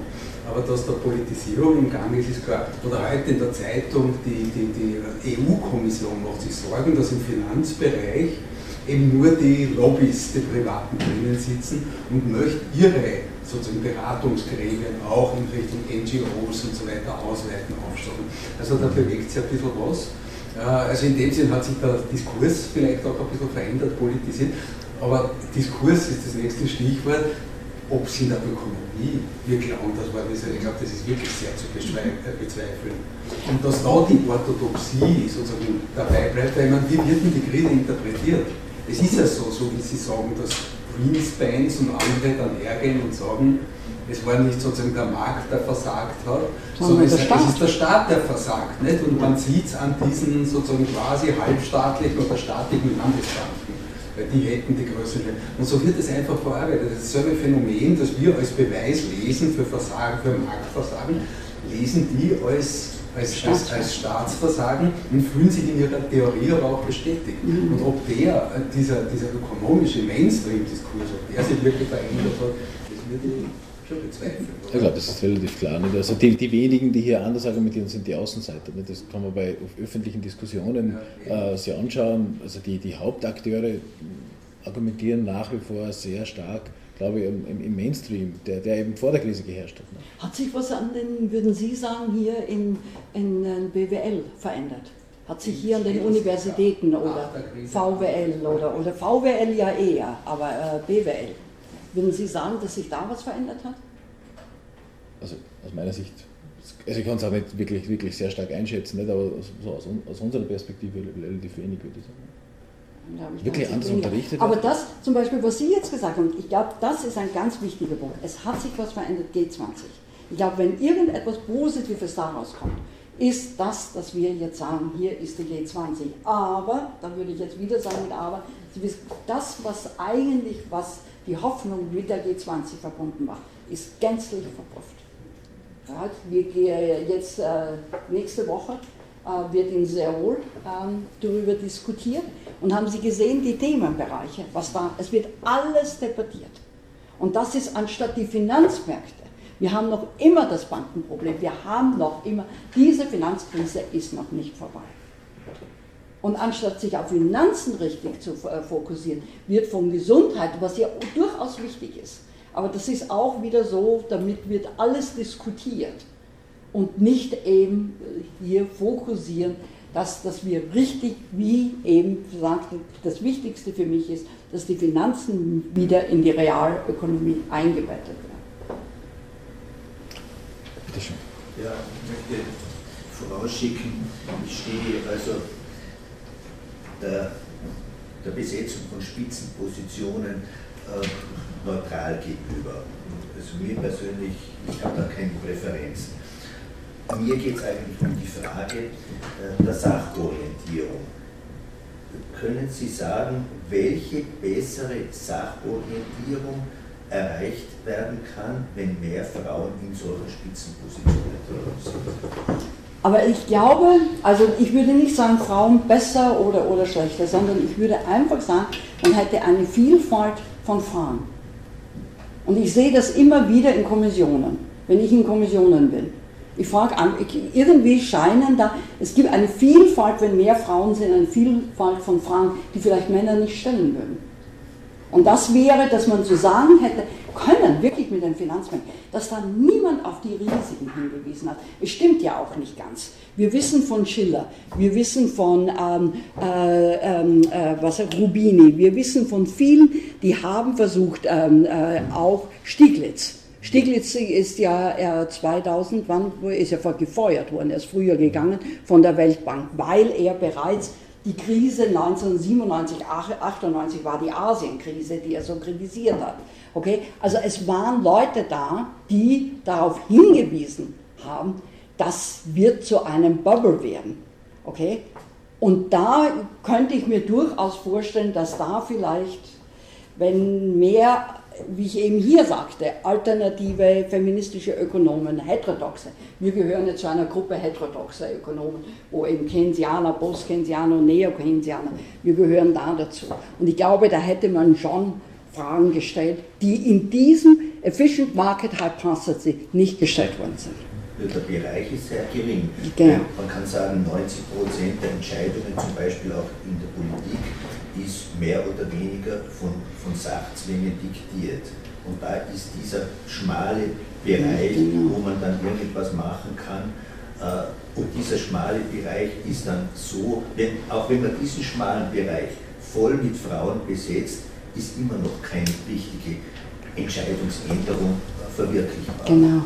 Aber dass da Politisierung im Gang ist, ist klar. Oder heute in der Zeitung, die, die, die EU-Kommission macht sich Sorgen, dass im Finanzbereich eben nur die Lobbys, die Privaten drinnen sitzen und möchte ihre sozusagen Beratungsgremien auch in Richtung NGOs und so weiter ausweiten, aufstocken. Also da bewegt sich ein bisschen was. Also in dem Sinn hat sich der Diskurs vielleicht auch ein bisschen verändert, politisiert. Aber Diskurs ist das nächste Stichwort. Ob es in der Ökonomie wirklich anders war, ich glaube, das ist wirklich sehr zu äh, bezweifeln. Und dass da die Orthodoxie sozusagen dabei bleibt, weil man, wie wird denn die Krise interpretiert? Es ist ja so, so wie Sie sagen, dass Greenspains und andere dann hergehen und sagen, es war nicht sozusagen der Markt, der versagt hat, sondern es, ist der Staat, der versagt. Nicht? Und man sieht es an diesen sozusagen quasi halbstaatlichen oder staatlichen Landesbanken weil die hätten die größere. Und so wird es einfach verarbeitet. Das ist dasselbe Phänomen, das wir als Beweis lesen für Versagen, für Marktversagen, lesen die als, als, als, als Staatsversagen und fühlen sich in ihrer Theorie aber auch bestätigt. Mhm. Und ob der, äh, dieser, dieser ökonomische Mainstream-Diskurs, ob der sich wirklich verändert hat, das wird bezweifeln. Ja, das ist relativ klar. Nicht? Also die, die wenigen, die hier anders argumentieren, sind die Außenseiter. Nicht? Das kann man bei öffentlichen Diskussionen äh, sich anschauen. Also die, die Hauptakteure argumentieren nach wie vor sehr stark, glaube ich, im, im Mainstream, der, der eben vor der Krise geherrscht hat. Ne? Hat sich was an den, würden Sie sagen, hier in, in BWL verändert? Hat sich hier an den Universitäten oder VWL oder, oder VWL ja eher, aber äh, BWL? Würden Sie sagen, dass sich da was verändert hat? Also aus meiner Sicht, also ich kann es auch nicht wirklich, wirklich sehr stark einschätzen, nicht, aber so aus, aus unserer Perspektive relativ wenig, würde ich sagen. Ja, wirklich anders unterrichtet. Aber das zum Beispiel, was Sie jetzt gesagt haben, ich glaube, das ist ein ganz wichtiger Punkt. Es hat sich was verändert, G20. Ich glaube, wenn irgendetwas Positives daraus kommt, ist das, dass wir jetzt sagen, hier ist die G20. Aber, da würde ich jetzt wieder sagen mit Aber, das, was eigentlich, was die Hoffnung mit der G20 verbunden war, ist gänzlich verpufft. Ja, wir gehen jetzt äh, nächste Woche äh, wird in Seoul ähm, darüber diskutiert und haben Sie gesehen die Themenbereiche, was da, es wird alles debattiert. Und das ist anstatt die Finanzmärkte. Wir haben noch immer das Bankenproblem, wir haben noch immer, diese Finanzkrise ist noch nicht vorbei. Und anstatt sich auf Finanzen richtig zu äh, fokussieren, wird von Gesundheit, was ja durchaus wichtig ist, aber das ist auch wieder so, damit wird alles diskutiert und nicht eben äh, hier fokussieren, dass, dass wir richtig, wie eben gesagt, das Wichtigste für mich ist, dass die Finanzen wieder in die Realökonomie eingebettet werden. Bitte schön. Ja, ich möchte vorausschicken, ich stehe also der, der Besetzung von Spitzenpositionen äh, neutral gegenüber. Also mir persönlich, ich habe da keine Präferenz. Mir geht es eigentlich um die Frage äh, der Sachorientierung. Können Sie sagen, welche bessere Sachorientierung erreicht werden kann, wenn mehr Frauen in solchen Spitzenpositionen drin sind? Aber ich glaube, also ich würde nicht sagen, Frauen besser oder, oder schlechter, sondern ich würde einfach sagen, man hätte eine Vielfalt von Frauen. Und ich sehe das immer wieder in Kommissionen, wenn ich in Kommissionen bin. Ich frage an, irgendwie scheinen da, es gibt eine Vielfalt, wenn mehr Frauen sind, eine Vielfalt von Fragen, die vielleicht Männer nicht stellen würden. Und das wäre, dass man zu sagen hätte, können, wirklich mit den Finanzmärkten, dass da niemand auf die Risiken hingewiesen hat. Es stimmt ja auch nicht ganz. Wir wissen von Schiller, wir wissen von ähm, äh, ähm, äh, was, Rubini, wir wissen von vielen, die haben versucht, ähm, äh, auch Stieglitz. Stieglitz ist ja äh, 2000, wann ist er gefeuert worden, er ist früher gegangen von der Weltbank, weil er bereits die Krise 1997, 98 war die Asienkrise, die er so kritisiert hat. Okay? Also es waren Leute da, die darauf hingewiesen haben, das wird zu einem Bubble werden. Okay? Und da könnte ich mir durchaus vorstellen, dass da vielleicht, wenn mehr wie ich eben hier sagte, alternative feministische Ökonomen, heterodoxe. Wir gehören jetzt zu einer Gruppe heterodoxer Ökonomen, wo eben Keynesianer, Post-Keynesianer Neo-Keynesianer, wir gehören da dazu. Und ich glaube, da hätte man schon Fragen gestellt, die in diesem Efficient Market Hypothesis nicht gestellt worden sind. Der Bereich ist sehr gering. Genau. Man kann sagen, 90 Prozent der Entscheidungen, zum Beispiel auch in der Politik, ist mehr oder weniger von, von Sachzwängen diktiert. Und da ist dieser schmale Bereich, Genau. wo man dann irgendwas machen kann. Äh, Und dieser schmale Bereich ist dann so, wenn, auch wenn man diesen schmalen Bereich voll mit Frauen besetzt, ist immer noch keine richtige Entscheidungsänderung verwirklichbar. Genau.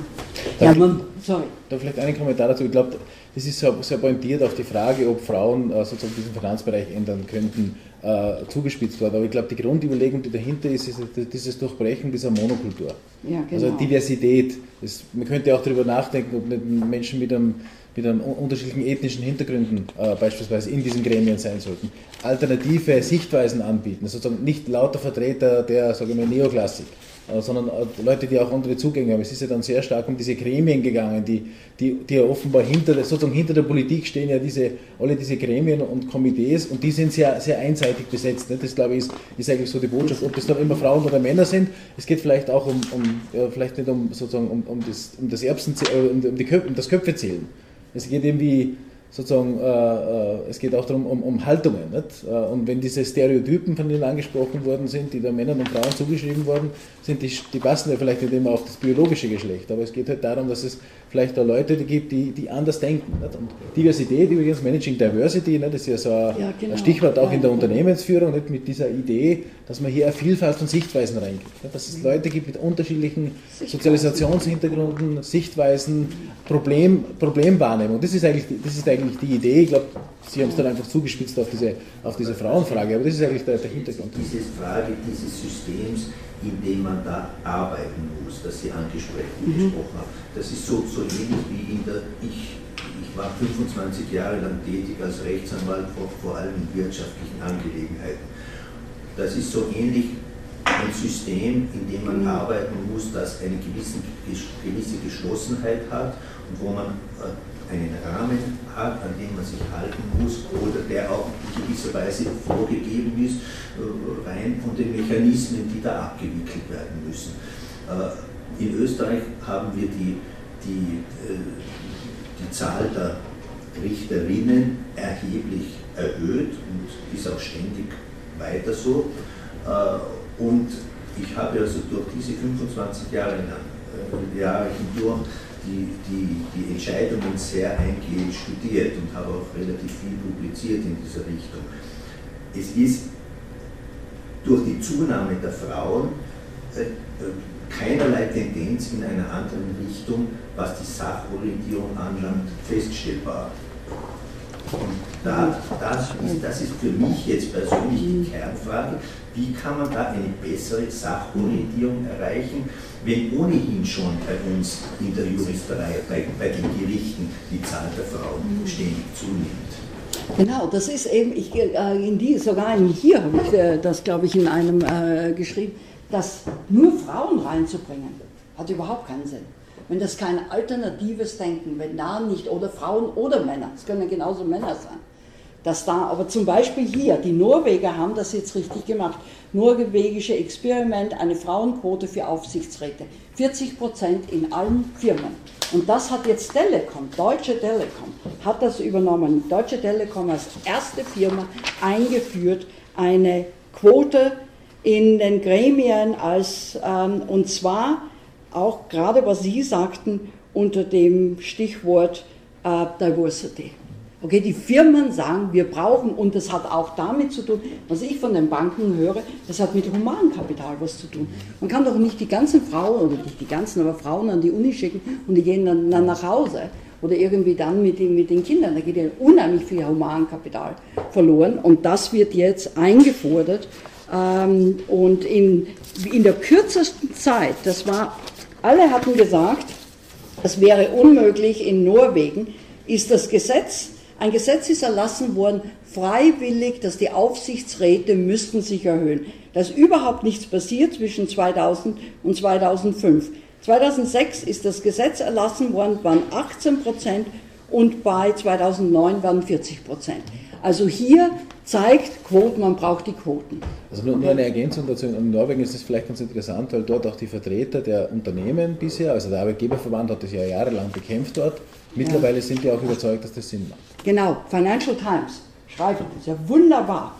Ja, man, sorry. Da vielleicht einen Kommentar dazu. Ich glaube, das ist sehr, sehr pointiert auf die Frage, ob Frauen äh, sozusagen diesen Finanzbereich ändern könnten, äh, zugespitzt worden. Aber ich glaube, die Grundüberlegung, die dahinter ist, ist dieses Durchbrechen dieser Monokultur. Ja, genau. Also Diversität. Das, man könnte auch darüber nachdenken, ob nicht Menschen mit einem, mit einem un- unterschiedlichen ethnischen Hintergründen äh, beispielsweise in diesen Gremien sein sollten. Alternative Sichtweisen anbieten. Also sozusagen nicht lauter Vertreter der, sagen wir, Neoklassik, äh, sondern äh, Leute, die auch andere Zugänge haben. Es ist ja dann sehr stark um diese Gremien gegangen, die, die, die ja offenbar hinter sozusagen hinter der Politik stehen ja diese, alle diese Gremien und Komitees und die sind sehr, sehr einseitig besetzt. Ne? Das glaube ich ist, ist eigentlich so die Botschaft, ob das dann immer Frauen oder Männer sind. Es geht vielleicht auch um, um ja, vielleicht nicht um sozusagen um, um das, um das Erbsen, äh, um, um, die Köpfe, um das Köpfezählen. Es geht irgendwie sozusagen, äh, äh, es geht auch darum, um, um Haltungen. Nicht? Äh, und wenn diese Stereotypen, von denen angesprochen worden sind, die da Männern und Frauen zugeschrieben worden sind, die, die passen ja vielleicht nicht immer auf das biologische Geschlecht, aber es geht halt darum, dass es vielleicht da Leute gibt, die, die anders denken. Nicht? Und Diversität, übrigens Managing Diversity, nicht? das ist ja so ein, Ja, genau. Stichwort auch in der. Unternehmensführung, nicht? mit dieser Idee, dass man hier eine Vielfalt von Sichtweisen reingibt. Nicht? Dass es Leute gibt mit unterschiedlichen Sozialisationshintergründen, Sichtweisen, Problem, Problemwahrnehmung. Das ist, eigentlich, das ist eigentlich die Idee. Ich glaube, Sie haben es dann einfach zugespitzt auf diese, auf diese Frauenfrage, aber das ist eigentlich der, der Hintergrund. Diese Frage dieses Systems, in dem man da arbeiten muss, das Sie angesprochen gesprochen haben, das ist so, so ähnlich wie in der, ich, ich war 25 Jahre lang tätig als Rechtsanwalt, vor, vor allem in wirtschaftlichen Angelegenheiten. Das ist so ähnlich ein System, in dem man arbeiten muss, das eine gewisse, gewisse Geschlossenheit hat und wo man äh, einen Rahmen hat, an dem man sich halten muss oder der auch in gewisser Weise vorgegeben ist, äh, rein von den Mechanismen, die da abgewickelt werden müssen. Äh, In Österreich haben wir die, die, äh, die Zahl der Richterinnen erheblich erhöht und ist auch ständig weiter so. Und ich habe also durch diese 25 Jahre, lang, Jahre hindurch die, die, die Entscheidungen sehr eingehend studiert und habe auch relativ viel publiziert in dieser Richtung. Es ist durch die Zunahme der Frauen äh, äh, keinerlei Tendenz in einer anderen Richtung, was die Sachorientierung anlangt, feststellbar. Und da, das, ist, das ist für mich jetzt persönlich die Kernfrage, wie kann man da eine bessere Sachorientierung erreichen, wenn ohnehin schon bei uns in der Juristerei, bei, bei den Gerichten die Zahl der Frauen ständig zunimmt. Genau, das ist eben, ich, äh, in die, sogar in hier habe ich äh, das, glaube ich, in einem äh, geschrieben, dass nur Frauen reinzubringen, hat überhaupt keinen Sinn. Wenn das kein alternatives Denken, wenn da nicht, oder Frauen oder Männer, es können genauso Männer sein, dass da, aber zum Beispiel hier, die Norweger haben das jetzt richtig gemacht. Norwegische Experiment, eine Frauenquote für Aufsichtsräte. 40 Prozent in allen Firmen. Und das hat jetzt Telekom, Deutsche Telekom, hat das übernommen. Deutsche Telekom als erste Firma eingeführt, eine Quote in den Gremien als, ähm, und zwar auch gerade was Sie sagten unter dem Stichwort äh, Diversity. Okay, die Firmen sagen, wir brauchen, und das hat auch damit zu tun, was ich von den Banken höre, das hat mit Humankapital was zu tun. Man kann doch nicht die ganzen Frauen, oder nicht die ganzen, aber Frauen an die Uni schicken und die gehen dann, nach Hause oder irgendwie dann mit den, mit den Kindern. Da geht ja unheimlich viel Humankapital verloren und das wird jetzt eingefordert. Ähm, und in, in der kürzesten Zeit, das war, alle hatten gesagt, es wäre unmöglich in Norwegen, ist das Gesetz, ein Gesetz ist erlassen worden, freiwillig, dass die Aufsichtsräte müssten sich erhöhen. Da ist überhaupt nichts passiert zwischen 2000 und 2005. 2006 ist das Gesetz erlassen worden, waren 18 Prozent und bei 2009 waren 40 Prozent. Also hier zeigt Quoten, man braucht die Quoten. Also nur, eine Ergänzung dazu. In Norwegen ist es vielleicht ganz interessant, weil dort auch die Vertreter der Unternehmen bisher, also der Arbeitgeberverband hat das ja jahrelang bekämpft dort, mittlerweile ja. sind die auch überzeugt, dass das Sinn macht. Genau, Financial Times schreibt das ja wunderbar.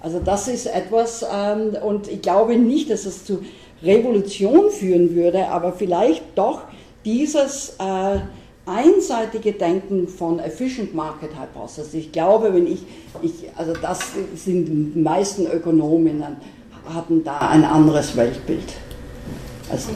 Also das ist etwas, ähm, und ich glaube nicht, dass es zu Revolution führen würde, aber vielleicht doch dieses äh, einseitige Denken von Efficient Market Hypothesis. Also ich glaube, wenn ich, ich, also das sind die meisten Ökonominnen, hatten da ein anderes Weltbild. Also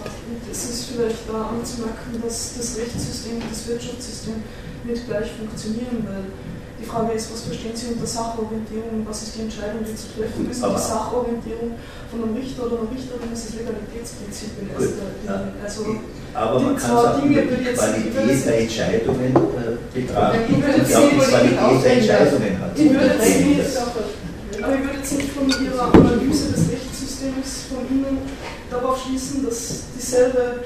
es ist vielleicht da anzumerken, dass das Rechtssystem und das Wirtschaftssystem nicht gleich funktionieren, weil die Frage ist, was verstehen Sie unter Sachorientierung und was ist die Entscheidung, die zu treffen ist? Die Sachorientierung von einem Richter oder einer Richterin ist das Legalitätsprinzip in erster Linie. Also aber man kann auch die Qualität der Entscheidungen äh, betrachten und auch die Qualität der Entscheidungen hat. Ich würde jetzt nicht, aber ich würde jetzt nicht von Ihrer Analyse des Rechtssystems von Ihnen darauf schließen, dass, dieselbe,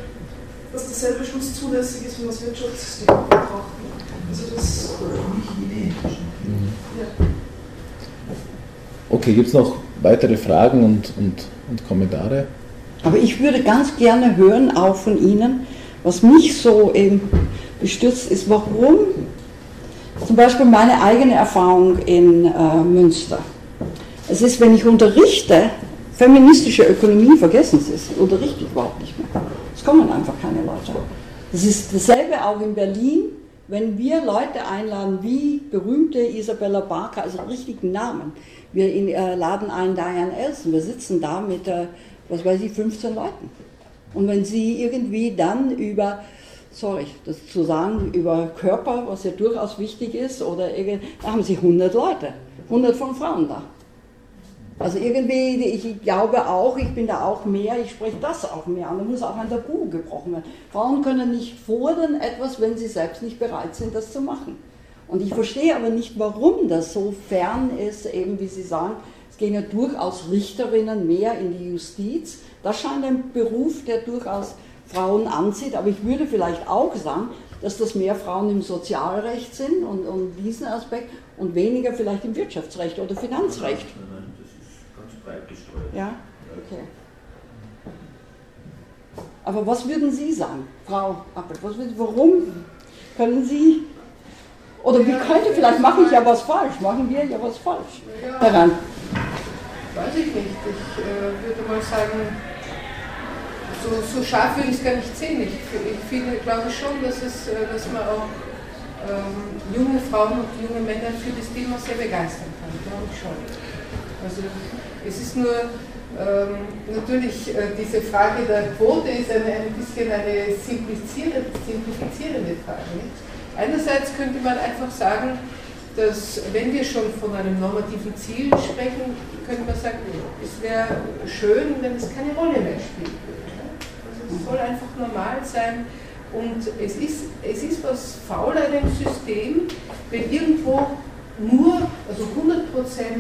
dass derselbe Schluss zulässig ist, wenn wir das Wirtschaftssystem betrachten. Also das. Okay, gibt es noch weitere Fragen und, und, und Kommentare? Aber ich würde ganz gerne hören, auch von Ihnen, was mich so eben bestürzt ist, warum zum Beispiel meine eigene Erfahrung in äh, Münster. Es ist, wenn ich unterrichte, feministische Ökonomie, vergessen Sie es, unterrichte ich überhaupt nicht mehr. Es kommen einfach keine Leute. Das ist dasselbe auch in Berlin wenn wir Leute einladen, wie berühmte Isabella Barker, also richtigen Namen, wir in, äh, laden ein Diane Elson, wir sitzen da mit, äh, was weiß ich, 15 Leuten. Und wenn sie irgendwie dann über, sorry, das zu sagen, über Körper, was ja durchaus wichtig ist, oder da haben sie 100 Leute, 100 von Frauen da. Also irgendwie, ich glaube auch, ich bin da auch mehr, ich spreche das auch mehr an. Da muss auch ein Tabu gebrochen werden. Frauen können nicht fordern etwas, wenn sie selbst nicht bereit sind, das zu machen. Und ich verstehe aber nicht, warum das so fern ist, eben wie Sie sagen, es gehen ja durchaus Richterinnen mehr in die Justiz. Das scheint ein Beruf, der durchaus Frauen anzieht. Aber ich würde vielleicht auch sagen, dass das mehr Frauen im Sozialrecht sind und, und diesen Aspekt und weniger vielleicht im Wirtschaftsrecht oder Finanzrecht breit gestreut. Ja, okay. Aber was würden Sie sagen, Frau Appel? Was würden, warum können Sie, oder wie könnte, vielleicht mache ich ja was falsch, machen wir ja was falsch ja, daran? Weiß ich nicht. Ich äh, würde mal sagen, so, so scharf würde ich es gar nicht sehen. Ich, ich finde, glaube schon, dass, es, äh, dass man auch ähm, junge Frauen und junge Männer für das Thema sehr begeistern kann, glaube ich schon. Also es ist nur ähm, natürlich äh, diese Frage der Quote ist eine, ein bisschen eine simplizierende, simplifizierende Frage. Nicht? Einerseits könnte man einfach sagen, dass wenn wir schon von einem normativen Ziel sprechen, könnte man sagen, es wäre schön, wenn es keine Rolle mehr spielt. Also es soll einfach normal sein und es ist, es ist was faul an dem System, wenn irgendwo nur, also 100% äh,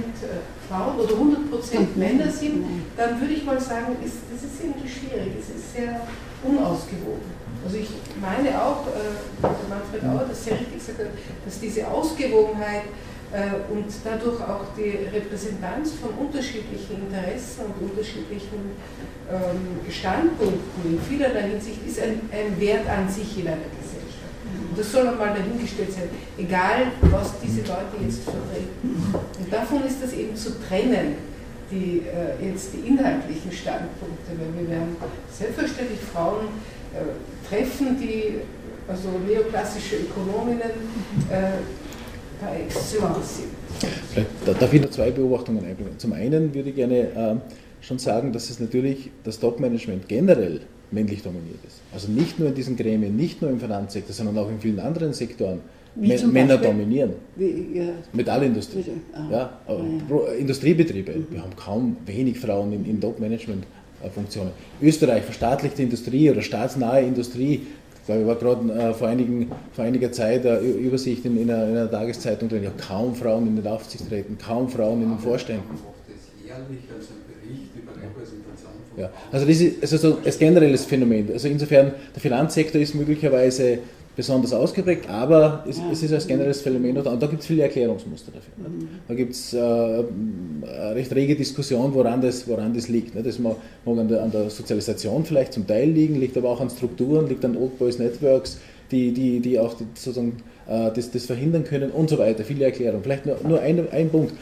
Frauen oder 100% Männer sind, dann würde ich mal sagen, ist, das ist irgendwie schwierig, es ist sehr unausgewogen. Also ich meine auch, äh, Manfred Auer das sehr richtig gesagt hat, dass diese Ausgewogenheit äh, und dadurch auch die Repräsentanz von unterschiedlichen Interessen und unterschiedlichen ähm, Standpunkten in vielerlei Hinsicht ist ein, ein Wert an sich in einer Gesellschaft. Das soll einmal dahingestellt sein, egal was diese Leute jetzt vertreten. Und davon ist das eben zu trennen, die, äh, jetzt die inhaltlichen Standpunkte, weil wir werden selbstverständlich Frauen äh, treffen, die also neoklassische Ökonominnen äh, par excellence sind. Vielleicht darf ich noch zwei Beobachtungen einbringen. Zum einen würde ich gerne äh, schon sagen, dass es natürlich das Top-Management generell männlich dominiert ist. Also nicht nur in diesen Gremien, nicht nur im Finanzsektor, sondern auch in vielen anderen Sektoren Wie zum Männer Beispiel? dominieren. Wie, ja, Metallindustrie. Ah. Ja, äh, Pro- Industriebetriebe. Wir haben kaum wenig Frauen in, in Top-Management-Funktionen. Österreich, verstaatlichte Industrie oder staatsnahe Industrie. Da war gerade äh, vor, einigen, vor einiger Zeit eine Ü- Übersicht in, in, einer, in einer Tageszeitung drin. Ja, kaum Frauen in den Aufsichtsräten, kaum Frauen in den Vorständen. Man macht das jährlich als ein Bericht über Repräsentation von Ja, also das ist also so ein generelles Phänomen. Also insofern, der Finanzsektor ist möglicherweise besonders ausgeprägt, aber es, es ist ein generelles Phänomen da. Und da gibt es viele Erklärungsmuster dafür. nicht? Da gibt es äh, eine recht rege Diskussion, woran das, woran das liegt. nicht? Das mag, mag an, der, an der Sozialisation vielleicht zum Teil liegen, liegt aber auch an Strukturen, liegt an Old Boys Networks, die, die, die auch die, sozusagen äh, das, das verhindern können und so weiter. Viele Erklärungen. Vielleicht nur, nur ein, ein Punkt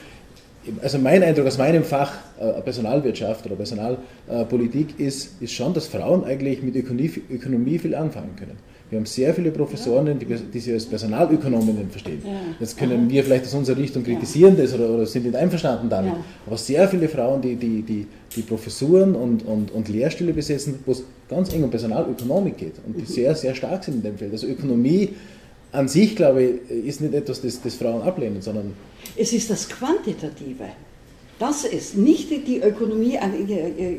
also mein Eindruck aus meinem Fach äh, Personalwirtschaft oder Personalpolitik ist, ist schon, dass Frauen eigentlich mit Ökonomie, Ökonomie viel anfangen können. Wir haben sehr viele Professorinnen, die, die sich als Personalökonominnen verstehen. Ja. Jetzt können wir vielleicht aus unserer Richtung kritisieren das oder, oder sind nicht einverstanden damit. Ja. Aber sehr viele Frauen, die, die, die, die Professuren und, und, und Lehrstühle besetzen, wo es ganz eng um Personalökonomik geht und die sehr, sehr stark sind in dem Feld. Also Ökonomie an sich, glaube ich, ist nicht etwas, das, das Frauen ablehnen, sondern Es ist das Quantitative. Das ist nicht die- Ökonomie, an- äh, äh,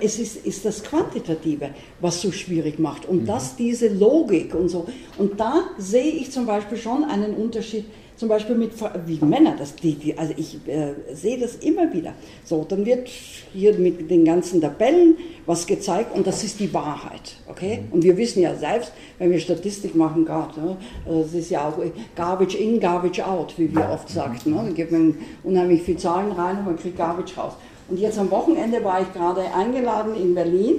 es ist, ist das Quantitative, was so schwierig macht. Und das, diese Logik und so. Und da sehe ich zum Beispiel schon einen Unterschied, zum Beispiel mit wie Männer, das, die, die, also ich äh, sehe das immer wieder. So, dann wird hier mit den ganzen Tabellen was gezeigt und das ist die Wahrheit. Okay? Und wir wissen ja selbst, wenn wir Statistik machen gerade, ne, das ist ja auch Garbage in, Garbage out, wie wir oft sagten. Ne? Da gibt man unheimlich viel Zahlen rein und man kriegt Garbage raus. Und jetzt am Wochenende war ich gerade eingeladen in Berlin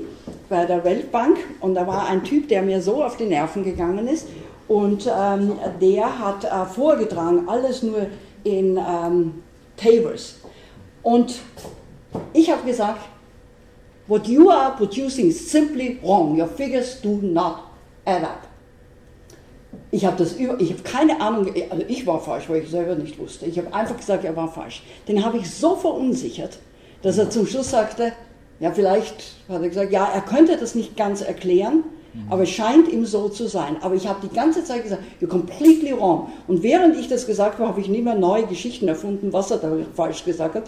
bei der Weltbank und da war ein Typ, der mir so auf die Nerven gegangen ist und ähm, der hat äh, vorgetragen, alles nur in ähm, Tables. Und ich habe gesagt, what you are producing is simply wrong. Your figures do not add up. Ich habe das ich habe keine Ahnung, also ich war falsch, weil ich selber nicht wusste. Ich habe einfach gesagt, er war falsch. Den habe ich so verunsichert, dass er zum Schluss sagte, ja vielleicht hat er gesagt, ja, er könnte das nicht ganz erklären, aber es scheint ihm so zu sein. Aber ich habe die ganze Zeit gesagt, you're completely wrong. Und während ich das gesagt habe, habe ich nie mehr neue Geschichten erfunden, was er da falsch gesagt hat.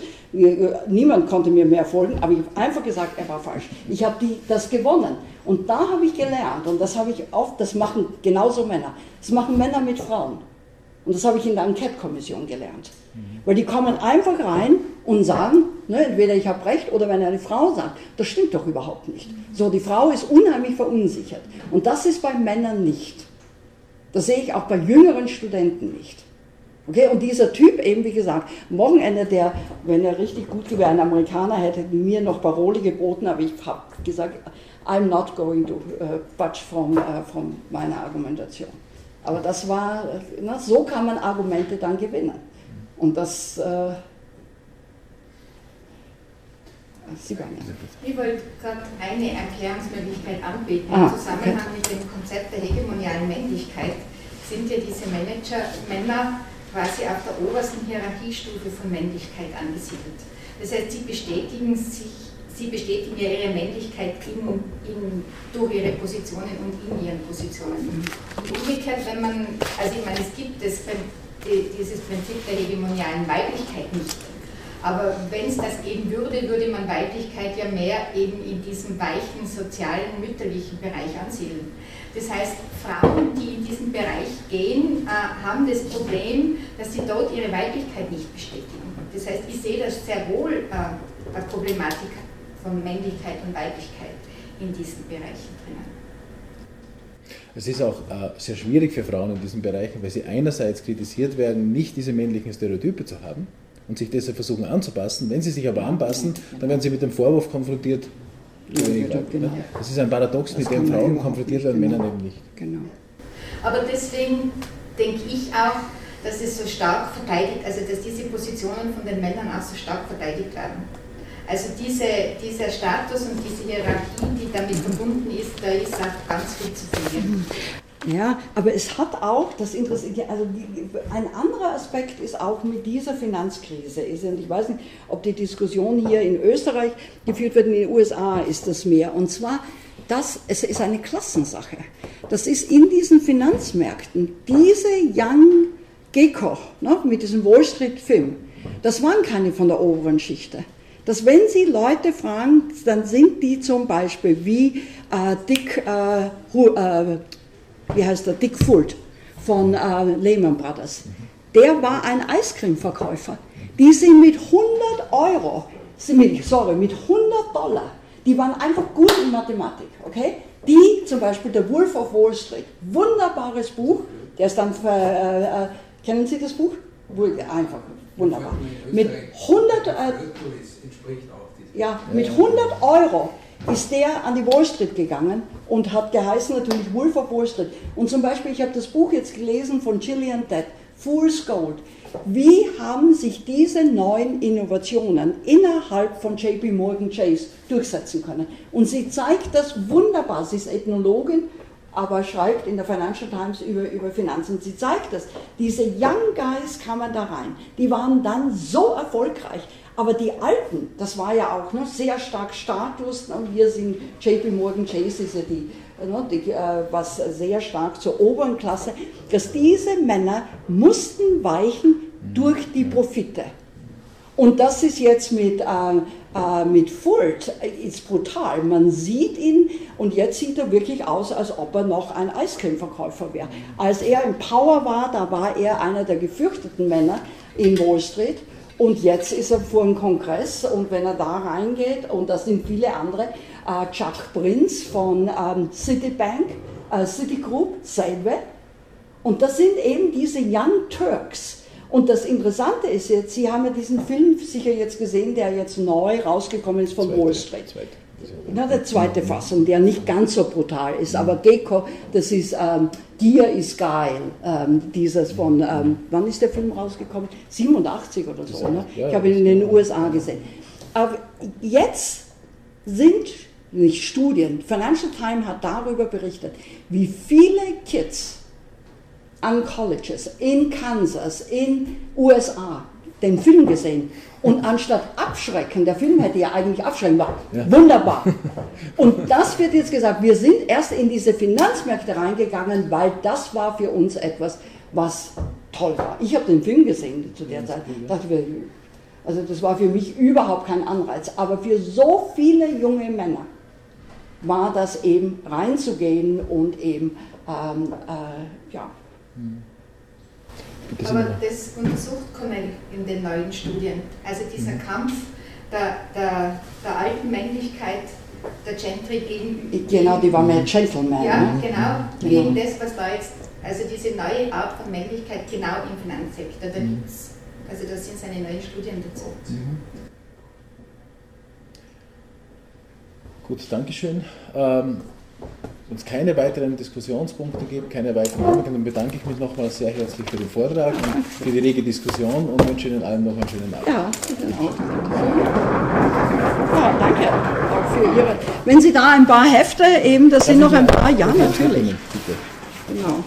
Niemand konnte mir mehr folgen, aber ich habe einfach gesagt, er war falsch. Ich habe das gewonnen. Und da habe ich gelernt, und das habe ich oft, das machen genauso Männer. Das machen Männer mit Frauen. Und das habe ich in der Enquete-Kommission gelernt. Weil die kommen einfach rein und sagen, ne, entweder ich habe recht oder wenn eine Frau sagt, das stimmt doch überhaupt nicht. So, die Frau ist unheimlich verunsichert. Und das ist bei Männern nicht. Das sehe ich auch bei jüngeren Studenten nicht. Okay, und dieser Typ eben, wie gesagt, Wochenende, der, wenn er richtig gut wäre, ein Amerikaner hätte mir noch Parole geboten, aber ich habe gesagt, I'm not going to uh, budge from, uh, from meiner Argumentation. Aber das war, äh, na, so kann man Argumente dann gewinnen. Und das, äh, Sigourney. Ich wollte gerade eine Erklärungsmöglichkeit anbieten. Ah, Im Zusammenhang mit dem Konzept der hegemonialen Männlichkeit sind ja diese Manager, Männer quasi auf der obersten Hierarchiestufe von Männlichkeit angesiedelt. Das heißt, sie bestätigen sich, sie bestätigen ja ihre Männlichkeit in, in, durch ihre Positionen und in ihren Positionen. Umgekehrt, wenn man, also ich meine, es gibt das, Prin- die- dieses Prinzip der hegemonialen Weiblichkeit nicht. Aber wenn es das geben würde, würde man Weiblichkeit ja mehr eben in diesem weichen, sozialen, mütterlichen Bereich ansiedeln. Das heißt, Frauen, die in diesen Bereich gehen, äh, haben das Problem, dass sie dort ihre Weiblichkeit nicht bestätigen. Das heißt, ich sehe das sehr wohl äh, eine Problematik von Männlichkeit und Weiblichkeit in diesen Bereichen drinnen. Es ist auch äh, sehr schwierig für Frauen in diesen Bereichen, weil sie einerseits kritisiert werden, nicht diese männlichen Stereotype zu haben und sich deshalb versuchen anzupassen. Wenn sie sich aber anpassen, dann werden sie mit dem Vorwurf konfrontiert. Ja, genau. Das ist ein Paradox, mit dem Frauen konfrontiert werden, genau. Männer eben nicht. Genau. Aber deswegen denke ich auch, dass es so stark verteidigt, also dass diese Positionen von den Männern auch so stark verteidigt werden. Also diese, dieser Status und diese Hierarchie, die damit verbunden ist, da ist auch ganz viel zu verlieren. Ja, aber es hat auch, das interessiert, also die, ein anderer Aspekt ist auch mit dieser Finanzkrise, ist, und ich weiß nicht, ob die Diskussion hier in Österreich geführt wird, in den USA ist das mehr. Und zwar, das, es ist eine Klassensache. Das ist in diesen Finanzmärkten, diese Young Gecko ne, mit diesem Wall Street Film, das waren keine von der oberen Schichte. Dass wenn Sie Leute fragen, dann sind die zum Beispiel wie äh, Dick, äh, äh, wie heißt der, Dick Fult von äh, Lehman Brothers. Der war ein Eiscremeverkäufer. Die sind mit 100 Euro, sorry, mit 100 Dollar, die waren einfach gut in Mathematik, okay? Die, zum Beispiel der Wolf of Wall Street, wunderbares Buch, der ist dann, äh, äh, kennen Sie das Buch? Einfach wunderbar. Mit 100, äh, ja, mit 100 Euro ist der an die Wall Street gegangen und hat geheißen natürlich Wolf of Wall Street. Und zum Beispiel, ich habe das Buch jetzt gelesen von Gillian Tett, Fool's Gold. Wie haben sich diese neuen Innovationen innerhalb von JP Morgan Chase durchsetzen können? Und sie zeigt das wunderbar. Sie ist Ethnologin, aber schreibt in der Financial Times über, über Finanzen. Sie zeigt das. Diese Young Guys kamen da rein. Die waren dann so erfolgreich. Aber die Alten, das war ja auch ne, sehr stark Status. Und wir sind JP Morgan Chase, ist ja die, ne, die äh, was sehr stark zur oberen Klasse, dass diese Männer mussten weichen durch die Profite. Und das ist jetzt mit, äh, äh, mit Furt, äh, ist brutal. Man sieht ihn und jetzt sieht er wirklich aus, als ob er noch ein Eiscremeverkäufer wäre. Als er im Power war, da war er einer der gefürchteten Männer in Wall Street. Und jetzt ist er vor dem Kongress und wenn er da reingeht, und das sind viele andere, äh, Chuck Prince von ähm, Citibank, äh, Citigroup, selbe. Und das sind eben diese Young Turks und das Interessante ist jetzt, Sie haben ja diesen Film sicher jetzt gesehen, der jetzt neu rausgekommen ist von Wall Street. Zweite. Na, der zweite Fassung, der nicht ganz so brutal ist, aber Gecko, das ist ähm, Dir ist geil, ähm, dieses von, ähm, wann ist der Film rausgekommen? 87 oder so, ne? Ich habe ihn in den USA gesehen. Aber jetzt sind nicht Studien, Financial Times hat darüber berichtet, wie viele Kids an Colleges in Kansas, in USA, den Film gesehen. Und anstatt abschrecken, der Film hätte ja eigentlich abschrecken, war ja. wunderbar. *laughs* Und das wird jetzt gesagt, wir sind erst in diese Finanzmärkte reingegangen, weil das war für uns etwas, was toll war. Ich habe den Film gesehen zu der Zeit, dachte also das war für mich überhaupt kein Anreiz. Aber für so viele junge Männer war das eben reinzugehen und eben ähm, äh, ja, aber das untersucht Connell in den neuen Studien. Also dieser mhm. Kampf der, der, der alten Männlichkeit der Gentry gegen. Genau, die war mehr Gentleman. Ja, ne? genau, gegen genau. das, was da jetzt, also diese neue Art von Männlichkeit genau im Finanzsektor. Da mhm. also das sind seine neuen Studien dazu. Mhm. Gut, Dankeschön. Ähm, wenn es keine weiteren Diskussionspunkte gibt, keine weiteren Anmerkungen, dann bedanke ich mich nochmal sehr herzlich für den Vortrag und für die rege Diskussion und wünsche Ihnen allen noch einen schönen Abend. Ja, genau. Ja, danke auch für Ihre. Wenn Sie da ein paar Hefte eben, das sind noch ein paar, ja, natürlich. Genau.